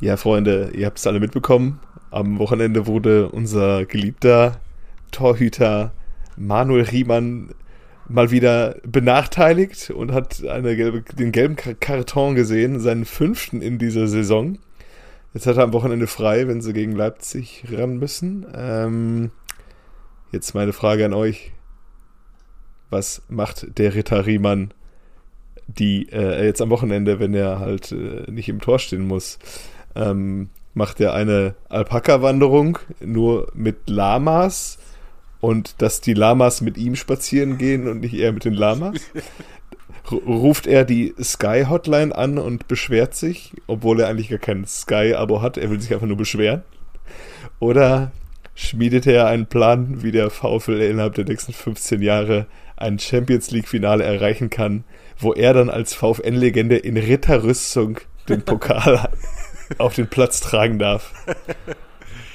Ja, Freunde, ihr habt es alle mitbekommen. Am Wochenende wurde unser geliebter Torhüter Manuel Riemann mal wieder benachteiligt und hat gelbe, den gelben Karton gesehen, seinen fünften in dieser Saison. Jetzt hat er am Wochenende frei, wenn sie gegen Leipzig ran müssen. Ähm, jetzt meine Frage an euch. Was macht der Ritter Riemann die äh, jetzt am Wochenende, wenn er halt äh, nicht im Tor stehen muss? Ähm, macht er eine Alpaka-Wanderung nur mit Lamas und dass die Lamas mit ihm spazieren gehen und nicht er mit den Lamas? ruft er die Sky Hotline an und beschwert sich, obwohl er eigentlich gar kein Sky-Abo hat, er will sich einfach nur beschweren? Oder schmiedet er einen Plan, wie der VfL innerhalb der nächsten 15 Jahre ein Champions League-Finale erreichen kann, wo er dann als VfN-Legende in Ritterrüstung den Pokal auf den Platz tragen darf?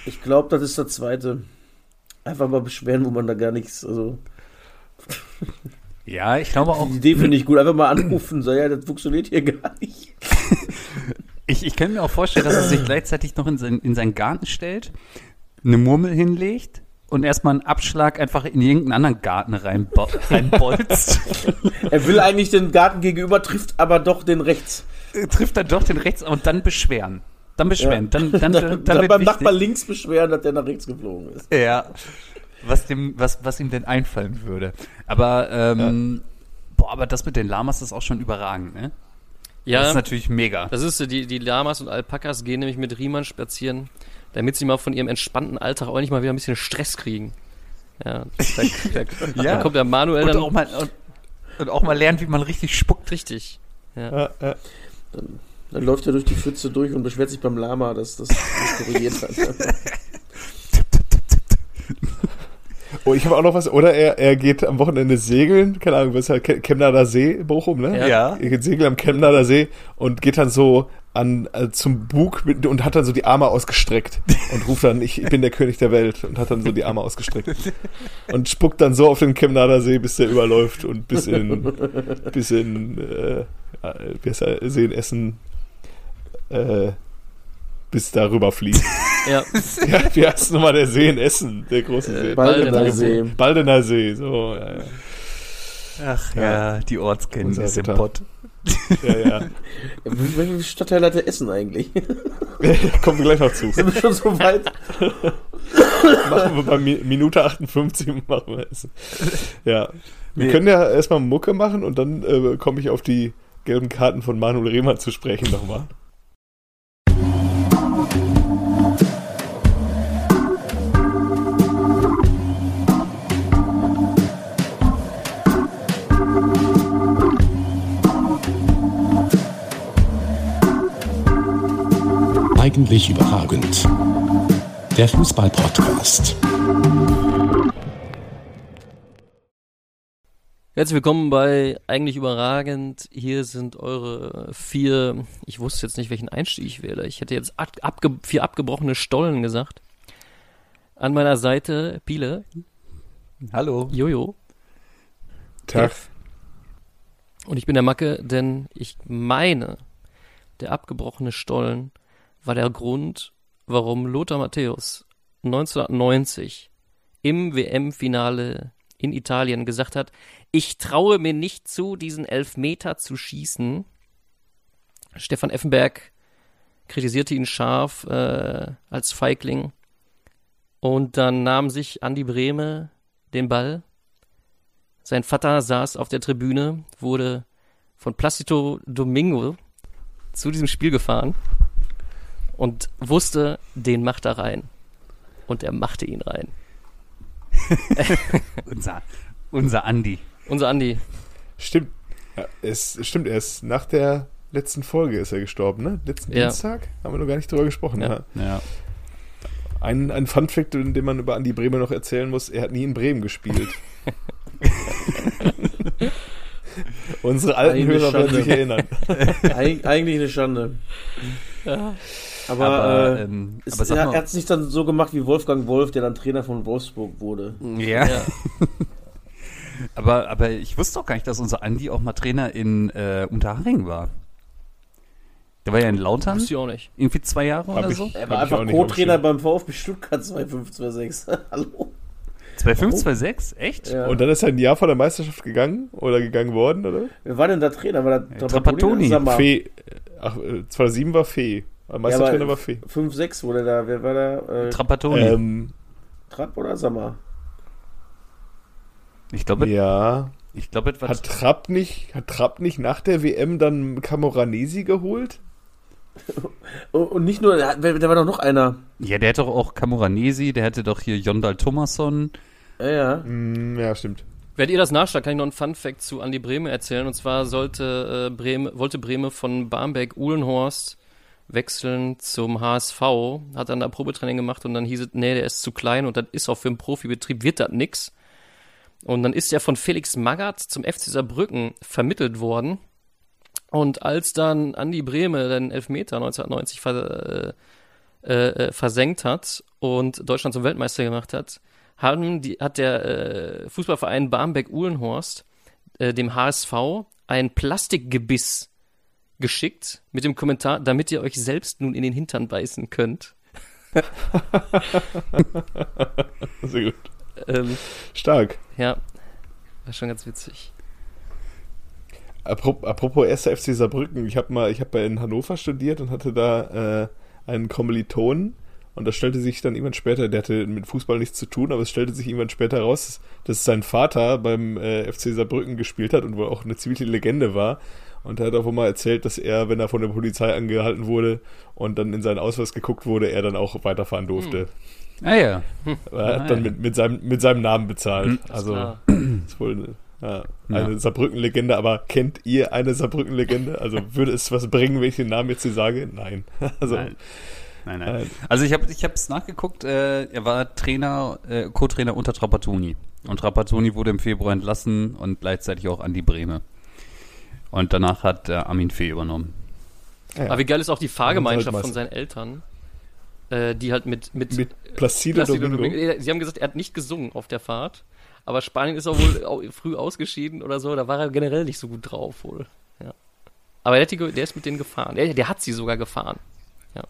Ich glaube, das ist der zweite. Einfach mal beschweren, wo man da gar nichts, also. Ja, ich glaube auch. Die Idee finde ich gut. Einfach mal anrufen, so, ja, das funktioniert hier gar nicht. ich, ich kann mir auch vorstellen, dass er sich gleichzeitig noch in, sein, in seinen Garten stellt, eine Murmel hinlegt und erstmal einen Abschlag einfach in irgendeinen anderen Garten reinbolzt. er will eigentlich den Garten gegenüber, trifft aber doch den rechts. Trifft dann doch den rechts und dann beschweren. Dann beschweren. Ja. Dann, dann, dann, dann, dann beim Nachbar links beschweren, dass der nach rechts geflogen ist. Ja. Was, dem, was, was ihm denn einfallen würde. Aber, ähm, ja. boah, aber das mit den Lamas ist auch schon überragend, ne? Ja. Das ist natürlich mega. Das ist die, die Lamas und Alpakas gehen nämlich mit Riemann spazieren, damit sie mal von ihrem entspannten Alltag auch nicht mal wieder ein bisschen Stress kriegen. Ja, da, da, ja. da kommt der Manuel und dann. Auch mal, und, und, auch mal lernt, wie man richtig spuckt. Richtig. Ja. ja, ja. Dann dann läuft er durch die Pfütze durch und beschwert sich beim Lama, dass das nicht korrigiert hat. Oh, ich habe auch noch was. Oder er, er geht am Wochenende segeln, keine Ahnung, was ist halt Chemnader See, Bochum, ne? Ja. Er geht segeln am Chemnader See und geht dann so an äh, zum Bug mit, und hat dann so die Arme ausgestreckt und ruft dann, ich, ich bin der König der Welt und hat dann so die Arme ausgestreckt und spuckt dann so auf den Chemnader See, bis der überläuft und bis in bis in äh, wie heißt er, See in Essen äh, bis darüber fließt. Ja. ja. Wie heißt nochmal der See in Essen? Der große See. Baldener See. Baldener See, so, ja, ja. Ach ja, ja die Ortskenntnis im Pott. Ja, ja. Welchen Stadtteil hat der Essen eigentlich? Kommen wir gleich noch zu. Sind wir schon so weit? machen wir bei Minute 58 machen wir Essen. Ja. Wir nee. können ja erstmal Mucke machen und dann äh, komme ich auf die gelben Karten von Manuel Rehmann zu sprechen nochmal. Eigentlich überragend. Der Fußball-Podcast. Herzlich willkommen bei Eigentlich überragend. Hier sind eure vier, ich wusste jetzt nicht, welchen Einstieg ich wähle. Ich hätte jetzt abge vier abgebrochene Stollen gesagt. An meiner Seite Piele. Hallo. Jojo. Tag. Und ich bin der Macke, denn ich meine, der abgebrochene Stollen war der Grund, warum Lothar Matthäus 1990 im WM-Finale in Italien gesagt hat, ich traue mir nicht zu, diesen Elfmeter zu schießen. Stefan Effenberg kritisierte ihn scharf äh, als Feigling. Und dann nahm sich Andi Brehme den Ball. Sein Vater saß auf der Tribüne, wurde von Placido Domingo zu diesem Spiel gefahren und wusste, den macht er rein. Und er machte ihn rein. unser, unser Andi. Unser Andi. Stimmt. Ja, es stimmt, er ist nach der letzten Folge ist er gestorben, ne? Letzten ja. Dienstag? Haben wir noch gar nicht drüber gesprochen. Ja. ja. Ein, ein Fun-Fact, den man über Andi Bremer noch erzählen muss, er hat nie in Bremen gespielt. Unsere alten Hörer werden sich erinnern. Eig eigentlich eine Schande. Ja. Aber, aber, äh, ähm, es, aber er, er hat es nicht dann so gemacht wie Wolfgang Wolf, der dann Trainer von Wolfsburg wurde. Ja. ja. aber, aber ich wusste auch gar nicht, dass unser Andi auch mal Trainer in äh, Unterhaching war. Der war ja in Lautern. Wusste ich auch nicht. Irgendwie zwei Jahre hab oder ich, so. Er war einfach Co-Trainer beim VfB Stuttgart 2526. Hallo. 2526? Echt? Ja. Und dann ist er ein Jahr vor der Meisterschaft gegangen oder gegangen worden, oder? Wer war denn der Trainer? War der Trapattoni? Fee. Ach, 2007 war Fee. Meistertrainer ja, war Fee. 5-6 wurde da. Wer war da? Äh, Trapattoni. Ähm, Trapp oder Sammer? Ich glaube. Ja. Ich glaube, hat Trapp nicht, hat Trapp nicht nach der WM dann Camoranesi geholt? Und nicht nur, da war doch noch einer. Ja, der hatte doch auch Camoranesi, der hatte doch hier Jondal Thomasson. Ja, ja. Mm, ja, stimmt. Während ihr das nachschlagt, kann ich noch einen Fun-Fact zu Andi Brehme erzählen. Und zwar sollte, äh, Breme, wollte Brehme von Barmbek-Uhlenhorst wechseln zum HSV, hat dann da Probetraining gemacht und dann hieß es, nee, der ist zu klein und das ist auch für einen Profibetrieb, wird das nix. Und dann ist er von Felix Magath zum FC Saarbrücken vermittelt worden. Und als dann Andi Brehme den Elfmeter 1990 ver, äh, äh, versenkt hat und Deutschland zum Weltmeister gemacht hat, haben die, hat der äh, Fußballverein Barmbek-Uhlenhorst äh, dem HSV ein Plastikgebiss geschickt mit dem Kommentar, damit ihr euch selbst nun in den Hintern beißen könnt. Sehr gut. Ähm, Stark. Ja, war schon ganz witzig. Apropos 1. FC Saarbrücken, ich habe mal, ich habe in Hannover studiert und hatte da äh, einen Kommilitonen und das stellte sich dann irgendwann später, der hatte mit Fußball nichts zu tun, aber es stellte sich irgendwann später heraus, dass sein Vater beim äh, FC Saarbrücken gespielt hat und wohl auch eine zivile Legende war. Und er hat auch mal erzählt, dass er, wenn er von der Polizei angehalten wurde und dann in seinen Ausweis geguckt wurde, er dann auch weiterfahren durfte. Hm. Ah ja. Er hat ah, dann ja. Mit, mit, seinem, mit seinem Namen bezahlt. Hm. Also ist wohl ja, eine ja. Saarbrücken-Legende, aber kennt ihr eine Saarbrücken-Legende? Also würde es was bringen, wenn ich den Namen jetzt hier sage? Nein. Also, nein. Nein, nein. Äh, also ich habe es nachgeguckt, äh, er war Trainer, äh, Co-Trainer unter Trapattoni. Und Trapattoni wurde im Februar entlassen und gleichzeitig auch Andi Brehme. Und danach hat äh, Armin Fee übernommen. Ja. Aber wie geil ist auch die Fahrgemeinschaft von seinen Eltern, äh, die halt mit mit, mit Placido, Placido Domingo. Domingo. Sie haben gesagt, er hat nicht gesungen auf der Fahrt, aber Spanien ist auch wohl früh ausgeschieden oder so. Da war er generell nicht so gut drauf wohl. Ja. Aber der, die, der ist mit denen gefahren. Der, der, hat sie sogar gefahren. Ja.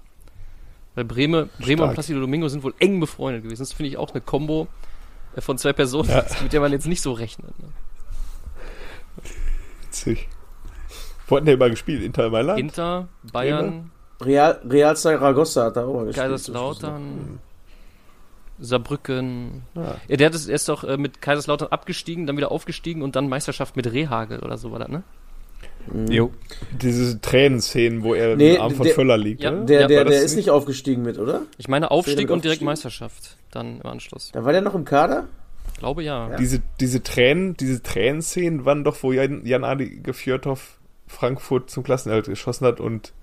Weil Breme, Breme und Placido Domingo sind wohl eng befreundet gewesen. Das finde ich auch eine Combo äh, von zwei Personen, ja. mit der man jetzt nicht so rechnet. Ne? Witzig. Wo hatten der immer gespielt? Inter Mailand? Inter, Bayern. Real, Real Zaragoza hat er auch mal gespielt. Kaiserslautern. Saarbrücken. Ja. ja der, hat es, er ist doch äh, mit Kaiserslautern abgestiegen, dann wieder aufgestiegen und dann Meisterschaft mit Rehagel oder so war das, ne? Mhm. Jo. Diese Tränenszenen, wo er nee, im Arm von der, Völler liegt. Ja, der, der, der ist nicht aufgestiegen mit, oder? Ich meine Aufstieg und direkt Meisterschaft dann im Anschluss. Da war der noch im Kader? Glaube ja. ja. Diese, diese Tränen, diese Tränenszenen waren doch, wo Jan, Jan Adi Fjörthoff Frankfurt zum Klassenerhalt geschossen hat und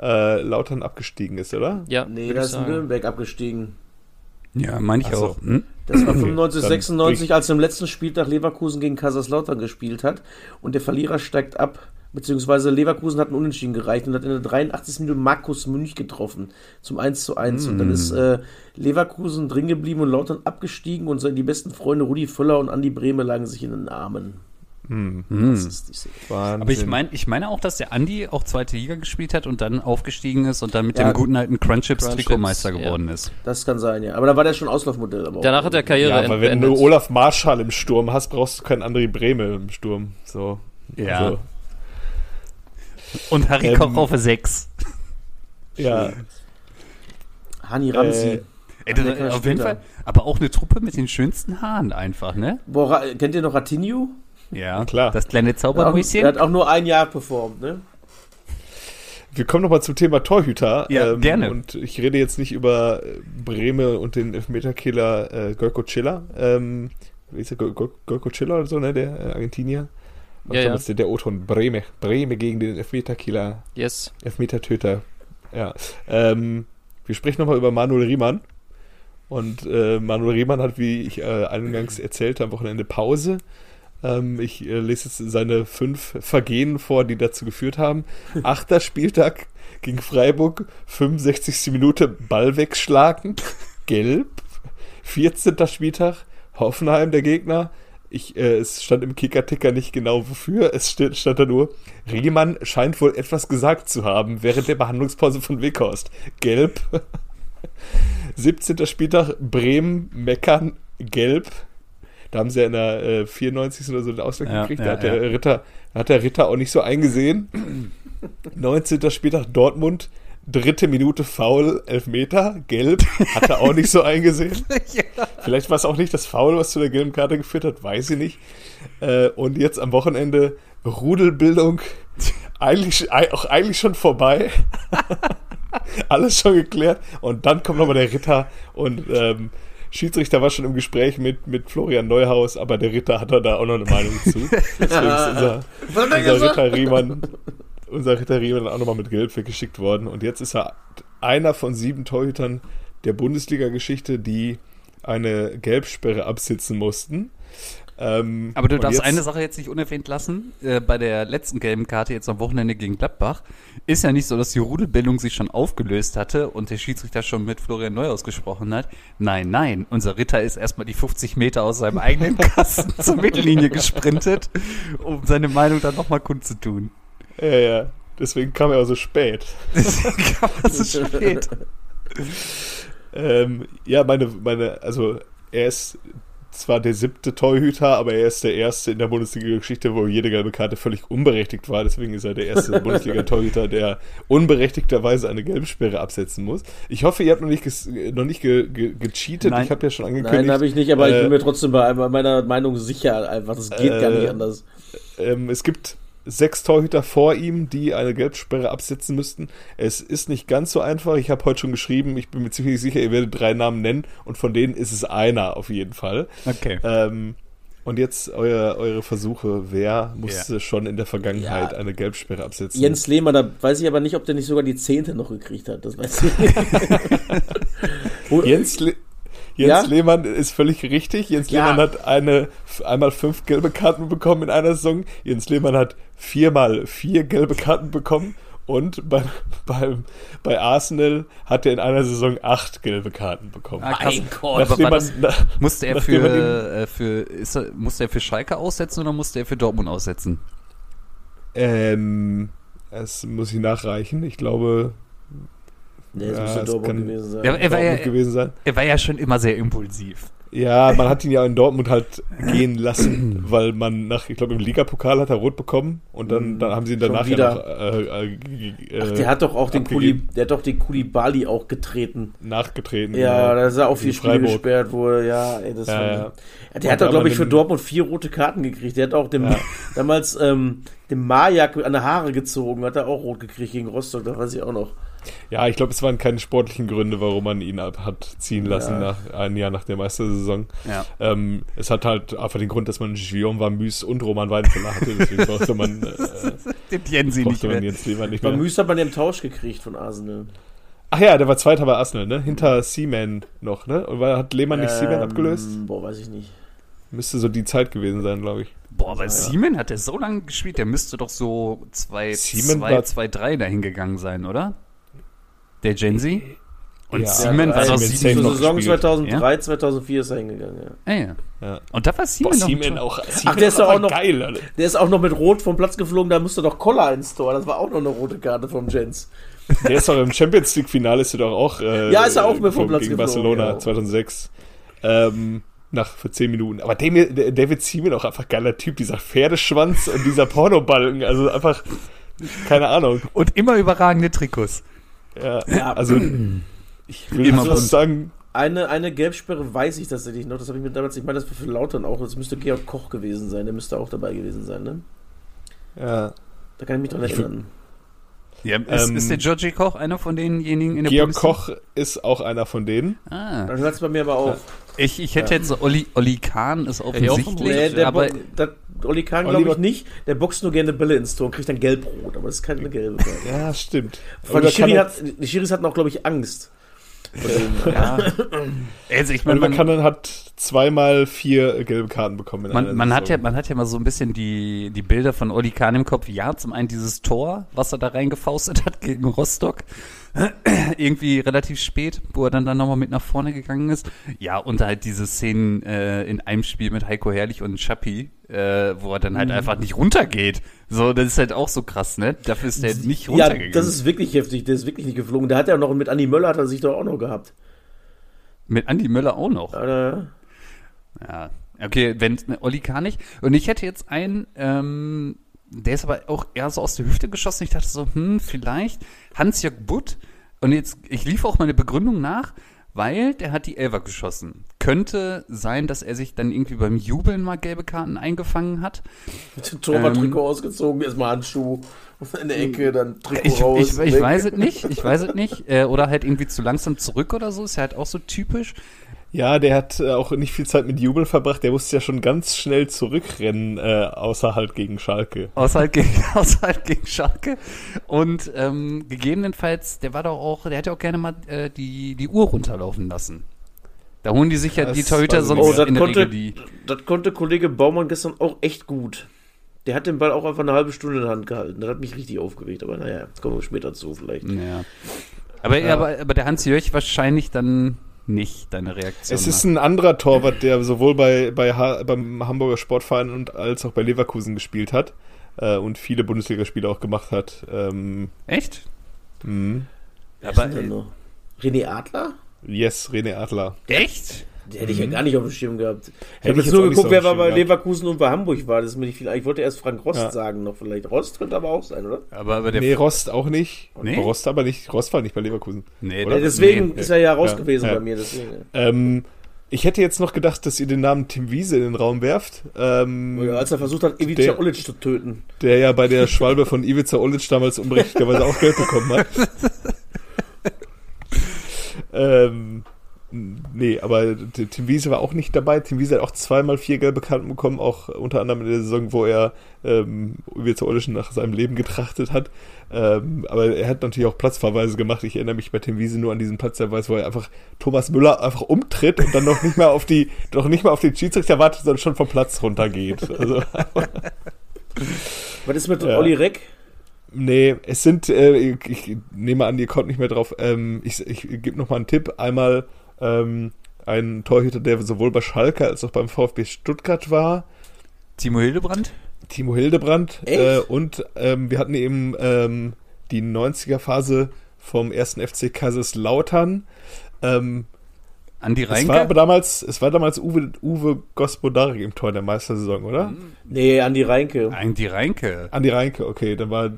äh, Lautern abgestiegen ist, oder? Ja. Nee, da ist Nürnberg abgestiegen. Ja, meine ich so. auch. Hm? Das war 95, 96, als er im letzten Spieltag Leverkusen gegen Kaiserslautern gespielt hat und der Verlierer steigt ab. Beziehungsweise Leverkusen hat einen Unentschieden gereicht und hat in der 83. Minute Markus Münch getroffen zum 1 zu 1. Mm. Und dann ist hm. äh, Leverkusen drin geblieben und Lautern abgestiegen und die besten Freunde Rudi Völler und Andi Brehme lagen sich in den Armen. Hm. Das ist Aber ich meine ich meine auch, dass der Andi auch zweite Liga gespielt hat und dann aufgestiegen ist und dann mit ja, dem guten alten Crunchips Trikotmeister geworden ja. ist. Das kann sein, ja. Aber da war der schon Auslaufmodell. Aber Danach hat er Karriere ja, aber wenn du Olaf Marschall im Sturm hast, brauchst du keinen André Breme im Sturm. So. Ja. Also. Und Harry ähm, Koch auf 6. Ja. Hani Ramsey. Äh, Ey, das, auf jeden Fall, aber auch eine Truppe mit den schönsten Haaren einfach, ne? Boah, kennt ihr noch Ratinho? Ja, klar. Das kleine Zaubermäuschen. Er hat auch nur ein Jahr performt, ne? Wir kommen nochmal zum Thema Torhüter. Ja, ähm, gerne. Und ich rede jetzt nicht über Breme und den Elfmeterkiller äh, Golko Chilla. Ähm, wie ist der? Golko Chilla oder so, ne? Der äh, Argentinier. Was ja, ja. Der, der O-Ton Breme. Breme gegen den Elfmeterkiller. Yes. Elfmetertöter. Ja. Ähm, wir sprechen nochmal über Manuel Riemann. Und äh, Manuel Riemann hat, wie ich äh, eingangs erzählt, am Wochenende Pause. Ähm, ich äh, lese jetzt seine fünf Vergehen vor, die dazu geführt haben. Achter Spieltag gegen Freiburg, 65. Minute Ball wegschlagen, gelb. 14. Spieltag, Hoffenheim der Gegner, Ich, äh, es stand im Kicker-Ticker nicht genau wofür. Es stand, stand da nur, Riemann scheint wohl etwas gesagt zu haben während der Behandlungspause von Weghorst. Gelb. 17. Spieltag Bremen, Meckern, Gelb. Da haben sie ja in der äh, 94. oder so den Ausgleich Ja, gekriegt. ja, da hat der ja. Ritter, da hat der Ritter auch nicht so eingesehen. 19. Spieltag Dortmund, dritte Minute Foul, Elfmeter, gelb, hat er auch nicht so eingesehen. Vielleicht war es auch nicht das Foul, was zu der gelben Karte geführt hat, weiß ich nicht. Äh, und jetzt am Wochenende Rudelbildung, eigentlich, ei- auch eigentlich schon vorbei. Alles schon geklärt. Und dann kommt nochmal der Ritter und ähm, Schiedsrichter war schon im Gespräch mit, mit Florian Neuhaus, aber der Ritter hat da auch noch eine Meinung zu. Deswegen ist unser, er unser? Ritter Riemann, unser Ritter Riemann auch nochmal mit Gelb weggeschickt worden. Und jetzt ist er einer von sieben Torhütern der Bundesliga-Geschichte, die eine Gelbsperre absitzen mussten. Ähm, Aber du darfst jetzt- eine Sache jetzt nicht unerwähnt lassen. Äh, bei der letzten gelben Karte jetzt am Wochenende gegen Gladbach ist ja nicht so, dass die Rudelbildung sich schon aufgelöst hatte und der Schiedsrichter schon mit Florian Neuhaus gesprochen hat. Nein, nein, unser Ritter ist erstmal die 50 Meter aus seinem eigenen Kasten zur Mittellinie gesprintet, um seine Meinung dann nochmal kundzutun. Ja, ja. Deswegen kam er auch so spät. Deswegen kam das so spät. Ähm, ja, meine, meine, also er ist zwar der siebte Torhüter, aber er ist der erste in der Bundesliga-Geschichte, wo jede gelbe Karte völlig unberechtigt war. Deswegen ist er der erste Bundesliga-Torhüter, der unberechtigterweise eine Gelbsperre absetzen muss. Ich hoffe, ihr habt noch nicht, noch nicht ge ge gecheatet. Nein. Ich habe ja schon angekündigt. Nein, habe ich nicht, aber ich äh, bin mir trotzdem bei meiner Meinung sicher einfach. Das geht gar Äh, nicht anders. Ähm, es gibt sechs Torhüter vor ihm, die eine Gelbsperre absetzen müssten. Es ist nicht ganz so einfach. Ich habe heute schon geschrieben, ich bin mir ziemlich sicher, ihr werdet drei Namen nennen und von denen ist es einer auf jeden Fall. Okay. Ähm, und jetzt euer, eure Versuche. Wer musste schon in der Vergangenheit Ja. eine Gelbsperre absetzen? Jens Lehmann, da weiß ich aber nicht, ob der nicht sogar die Zehnte noch gekriegt hat. Das weiß ich nicht. Jens, Le Jens Ja? Lehmann ist völlig richtig. Jens Ja. Lehmann hat eine, einmal fünf gelbe Karten bekommen in einer Saison. Jens Lehmann hat viermal vier gelbe Karten bekommen. Und bei, bei, bei Arsenal hat er in einer Saison acht gelbe Karten bekommen. Ah. Mein Gott. Nachdem das, man- na- musste er für, äh, für ist er, musste er für Schalke aussetzen oder musste er für Dortmund aussetzen? Ähm, es muss ich nachreichen. Ich glaube, Nee, das Ja, müsste es Dortmund kann- gewesen sein. Ja, er war ja, Dortmund gewesen sein. er war ja schon immer sehr impulsiv. Ja, man hat ihn ja in Dortmund halt gehen lassen, weil man nach, ich glaube, im Ligapokal hat er rot bekommen und dann, dann haben sie ihn danach ja wieder. noch äh, äh, Ach, der hat doch auch den Kuli, der hat doch den Kulibali auch getreten. nachgetreten. Ja, da ist er auch vier Spiele gesperrt wurde. Ja, ey, das Ja, war, ja. Ja, der Und hat doch, glaube ich, für Dortmund vier rote Karten gekriegt. Der hat auch dem, Ja. damals ähm, dem Majak an der Haare gezogen, hat er auch rot gekriegt gegen Rostock, das weiß ich auch noch. Ja, ich glaube, es waren keine sportlichen Gründe, warum man ihn ab hat ziehen lassen Ja. nach ein Jahr nach der Meistersaison. Ja. Ähm, es hat halt einfach den Grund, dass man Guillaume Vamüs und Roman Weidenfeller hatte, deswegen brauchte man, äh, Den sie nicht brauchte man mehr. jetzt lieber nicht Bei mehr. Müs hat man ja im Tausch gekriegt von Arsenal. Ach ja, der war Zweiter bei Arsenal, ne? Hinter Seaman noch, ne? Und hat Lehmann nicht Seaman Ähm, abgelöst? Boah, weiß ich nicht. Müsste so die Zeit gewesen sein, glaube ich. Boah, bei Siemen hat er so lange gespielt, der müsste doch so 2, Seaman 2, war- 2, 3 dahin gegangen sein, oder? Der Genzi? Und Ja. Siemen Ja, war doch Seaman Zur noch Saison gespielt. 2003, 2004 ist er hingegangen, ja. Ah, ja. Ja. Und da war noch Seaman ein Tor. auch. Ach, der ist doch auch noch- geil, Alter. Der ist auch noch mit Rot vom Platz geflogen, da musste doch Koller ins Tor. Das war auch noch eine rote Karte vom Jens. Der ist doch im Champions League Finale ist er doch auch. Äh, Ja, ist er auch mit vom vom- Platz gegen geflogen, Barcelona ja. 2006. Ähm, nach für 10 Minuten. Aber David Seaman auch einfach geiler Typ, dieser Pferdeschwanz und dieser Pornobalken. Also einfach, keine Ahnung. Und immer überragende Trikots. Ja, also ich will Immer bunt. sagen, Eine, eine Gelbsperre weiß ich tatsächlich noch. Das habe ich mir damals, ich meine, das war für Lautern auch. Das müsste Georg Koch gewesen sein. Der müsste auch dabei gewesen sein, ne? ja, Da kann ich mich dran Ich erinnern. Ja, ist, Ähm, ist der Georgie Koch einer von denjenigen in der Georg Bundesliga? Koch ist auch einer von denen. Ah. Dann hört es bei mir aber auf. Ich, ich hätte jetzt so Olli, Olli Kahn ist offensichtlich, Nee, der aber das, Olli Kahn glaube ich nicht. Der boxt nur gerne Bälle ins Tor und kriegt dann gelb-rot. Aber das ist keine gelbe. Ja, stimmt. Die, Schiri hat, die Schiris hatten auch, glaube ich, Angst. Dem. ja, Also ich meine, Oliver man, Kahn hat zweimal vier gelbe Karten bekommen. man, man hat ja, man hat ja mal so ein bisschen die, die Bilder von Oli Kahn im Kopf. Ja, zum einen dieses Tor, was er da reingefaustet hat gegen Rostock. Irgendwie relativ spät, wo er dann, dann nochmal mit nach vorne gegangen ist. Ja, und halt diese Szenen äh, in einem Spiel mit Heiko Herrlich und Schappi, äh, wo er dann Mhm. halt einfach nicht runtergeht. So, das ist halt auch so krass, ne? Dafür ist der nicht Ja, runtergegangen. das ist wirklich heftig. Der ist wirklich nicht geflogen. Der hat ja noch mit Andi Möller hat er sich doch auch noch gehabt. mit Andi Möller auch noch. Äh, Ja, okay, wenn Olli kann nicht. Und ich hätte jetzt einen, ähm, der ist aber auch eher so aus der Hüfte geschossen. Ich dachte so, hm, vielleicht Hans-Jörg Butt. Und jetzt, ich lief auch meine Begründung nach, weil der hat die Elfer geschossen. Könnte sein, dass er sich dann irgendwie beim Jubeln mal gelbe Karten eingefangen hat. Torwart-Trikot ausgezogen, erstmal Handschuh in der Ecke, dann Trikot Ich, raus. ich, ich weg. weiß es nicht, ich weiß es nicht. Äh, oder halt irgendwie zu langsam zurück oder so, ist ja halt auch so typisch. Ja, der hat äh, auch nicht viel Zeit mit Jubel verbracht. Der musste ja schon ganz schnell zurückrennen, äh, außer halt gegen Schalke. Außer halt gegen, außer halt gegen Schalke. Und ähm, gegebenenfalls, der war doch auch, der hätte auch gerne mal äh, die, die Uhr runterlaufen lassen. Da holen die sich ja Das die Torhüter sonst nicht. Oh, das in der konnte, Regel die. das konnte Kollege Baumann gestern auch echt gut. Der hat den Ball auch einfach eine halbe Stunde in der Hand gehalten. Das hat mich richtig aufgeregt. Aber naja, kommen wir später zu vielleicht. Ja. Aber, Ja. aber, aber der Hans-Jörg wahrscheinlich dann nicht deine Reaktion. Es ist ein anderer Torwart, der sowohl bei, bei ha beim Hamburger Sportverein und als auch bei Leverkusen gespielt hat äh, und viele Bundesligaspiele auch gemacht hat. Ähm, Echt? mh. Aber, äh? René Adler? yes, René Adler. Echt? Hätte ich ja gar nicht auf dem Schirm gehabt. Ich Mhm. Hätte habe ich jetzt jetzt nur geguckt, so wer war bei Leverkusen und bei Hamburg war. Das ist mir nicht viel. Ich wollte erst Frank Rost Ja. sagen noch vielleicht. Rost könnte aber auch sein, oder? Aber, aber der. Nee, Rost auch nicht. Nee? Rost aber nicht. Rost war nicht bei Leverkusen. nee, Oder? Deswegen nee. ist er ja raus Ja. gewesen Ja. bei mir. Deswegen. Ähm, ich hätte jetzt noch gedacht, dass ihr den Namen Tim Wiese in den Raum werft. Ähm, Ja, als er versucht hat, Ivica Olic zu töten. der ja bei der Schwalbe von Ivica Olic damals unberechtigterweise auch Geld bekommen hat. ähm, nee, aber Tim Wiese war auch nicht dabei. Tim Wiese hat auch zweimal vier gelbe Karten bekommen, auch unter anderem in der Saison, wo er ähm, Ivica Olic nach seinem Leben getrachtet hat. Ähm, aber er hat natürlich auch Platzverweise gemacht. Ich erinnere mich bei Tim Wiese nur an diesen Platzverweis, wo er einfach Thomas Müller einfach umtritt und dann noch nicht mal auf die, noch nicht mal auf den Schiedsrichter wartet, sondern schon vom Platz runtergeht. Also, Was ist mit Ja. Olli Reck? Nee, es sind, äh, ich, ich nehme an, ihr kommt nicht mehr drauf. Ähm, ich ich gebe noch mal einen Tipp. Einmal ähm, ein Torhüter, der sowohl bei Schalke als auch beim VfB Stuttgart war, Timo Hildebrand? Timo Hildebrand. Äh, und ähm, wir hatten eben ähm, die 90er-Phase vom ersten FC Kaiserslautern. Ähm, Andi es war Reinke? aber damals, es war damals Uwe, Uwe Gospodarik im Tor der Meistersaison, oder? Nee, Andi Reinke. Andi Reinke. Andi Reinke, okay, dann war,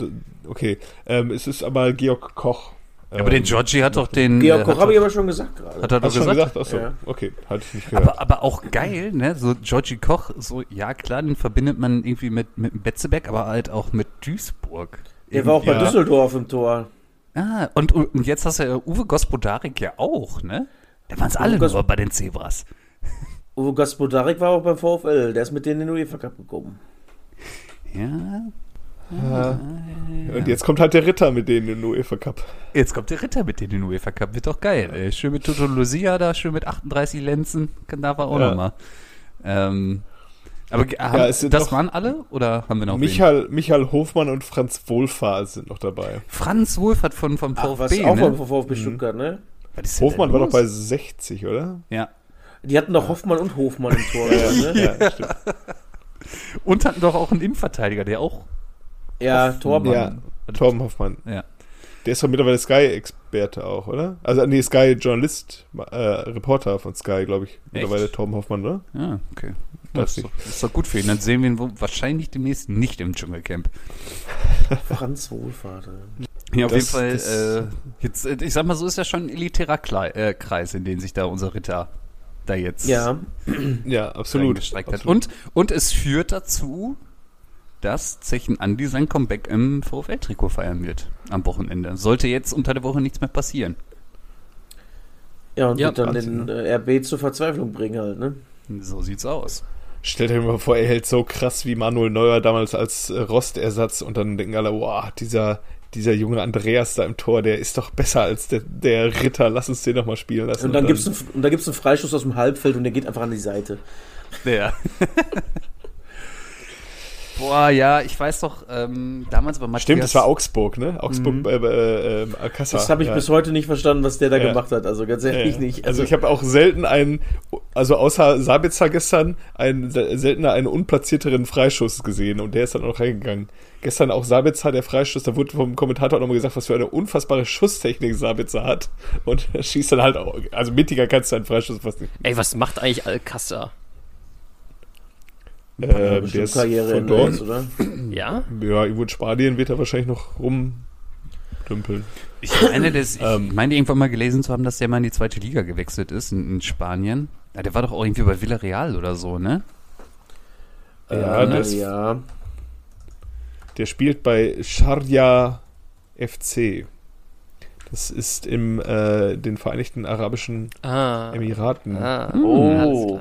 okay. Ähm, es ist aber Georg Koch. Aber den Ähm, Georgie hat doch den. Georg äh, Koch hat habe ich aber schon gesagt gerade. Hat er doch Hast du schon gesagt? gesagt? Achso, Ja. okay, hatte ich nicht gehört. Aber, aber auch geil, ne? So Georgie Koch, so, ja klar, den verbindet man irgendwie mit, mit Betzebeck, aber halt auch mit Duisburg. Der war auch bei Ja. Düsseldorf im Tor. Ah, und, und jetzt hast du ja Uwe Gospodarik ja auch, ne? Da waren es alle Gos- nur bei den Zebras. Uwe Gospodarik war auch beim VfL. Der ist mit denen in den UEFA Cup gekommen. Ja. Ja. Und jetzt kommt halt der Ritter mit denen im UEFA Cup. Jetzt kommt der Ritter mit denen in den UEFA Cup. Wird doch geil. Ey. Schön mit Toto Lucia da, schön mit 38 Lenzen. Kann da war auch Ja. nochmal. Ähm, aber ge- haben, es sind das waren alle? Oder haben wir noch wen? Michael, Michael Hofmann und Franz Wohlfahrt sind noch dabei. Franz Wohlfahrt von, vom Ach, was VfB, auch ne? vom VfB Stuttgart, ne? Hofmann war doch bei 60, oder? Ja. Die hatten doch Hoffmann und Hofmann im Tor. ne? Ja, stimmt. Und hatten doch auch einen Innenverteidiger, der auch. Ja, Torben. Ja, Torben Hoffmann. Ja. Der ist doch mittlerweile Sky-Experte auch, oder? Also, nee, Sky-Journalist, äh, Reporter von Sky, glaube ich. Mittlerweile Torben Hoffmann, oder? Ja, okay. Weiß Das ist, doch, das ist doch gut für ihn. Dann sehen wir ihn wo- wahrscheinlich demnächst nicht im Dschungelcamp. Franz Wohlfahrt. Ja, auf Das- jeden Fall. das- Äh, jetzt, äh, ich sag mal, so ist ja schon ein elitärer äh, Kreis, in den sich da unser Ritter da jetzt Ja, Ja, absolut. absolut. Und, und es führt dazu, dass Zechen Andi sein Comeback im VfL-Trikot feiern wird am Wochenende. Sollte jetzt unter der Woche nichts mehr passieren. ja und Ja, wird dann Wahnsinn, den äh, RB zur Verzweiflung bringen halt, ne? So sieht's aus. Stellt euch mal vor, er hält so krass wie Manuel Neuer damals als äh, Rostersatz und dann denken alle, wow, dieser, dieser junge Andreas da im Tor, der ist doch besser als der, der Ritter, lass uns den doch mal spielen lassen. Und dann gibt's einen, und dann gibt's einen Freischuss aus dem Halbfeld und der geht einfach an die Seite. Ja. Boah, ja, ich weiß doch, ähm, damals bei Matthias. Stimmt, das war Augsburg, ne? Augsburg, Mhm. äh, äh, äh, Alcázar. Das habe ich ja. bis heute nicht verstanden, was der da Ja. gemacht hat. Also ganz ehrlich Ja, nicht. Also ich habe auch selten einen, also außer Sabitzer gestern, einen se- seltener einen unplatzierteren Freischuss gesehen und der ist dann auch reingegangen. Gestern auch Sabitzer, der Freischuss, da wurde vom Kommentator auch nochmal gesagt, was für eine unfassbare Schusstechnik Sabitzer hat und er schießt dann halt auch, also mittiger kannst du einen Freischuss fast nicht. Ey, was macht eigentlich Alcázar? Bestimmt der ist von dort. oder? Ja? Ja, irgendwo in Spanien wird er wahrscheinlich noch rumdümpeln. Ich meine, das, ich Ähm. meine irgendwann mal gelesen zu haben, dass der mal in die zweite Liga gewechselt ist in, in Spanien. Ja, der war doch auch irgendwie bei Villarreal oder so, ne? Ja, Äh, das- ja. Der spielt bei Sharjah FC. Das ist im äh, den Vereinigten Arabischen Ah. Emiraten. Ah. Alles Oh.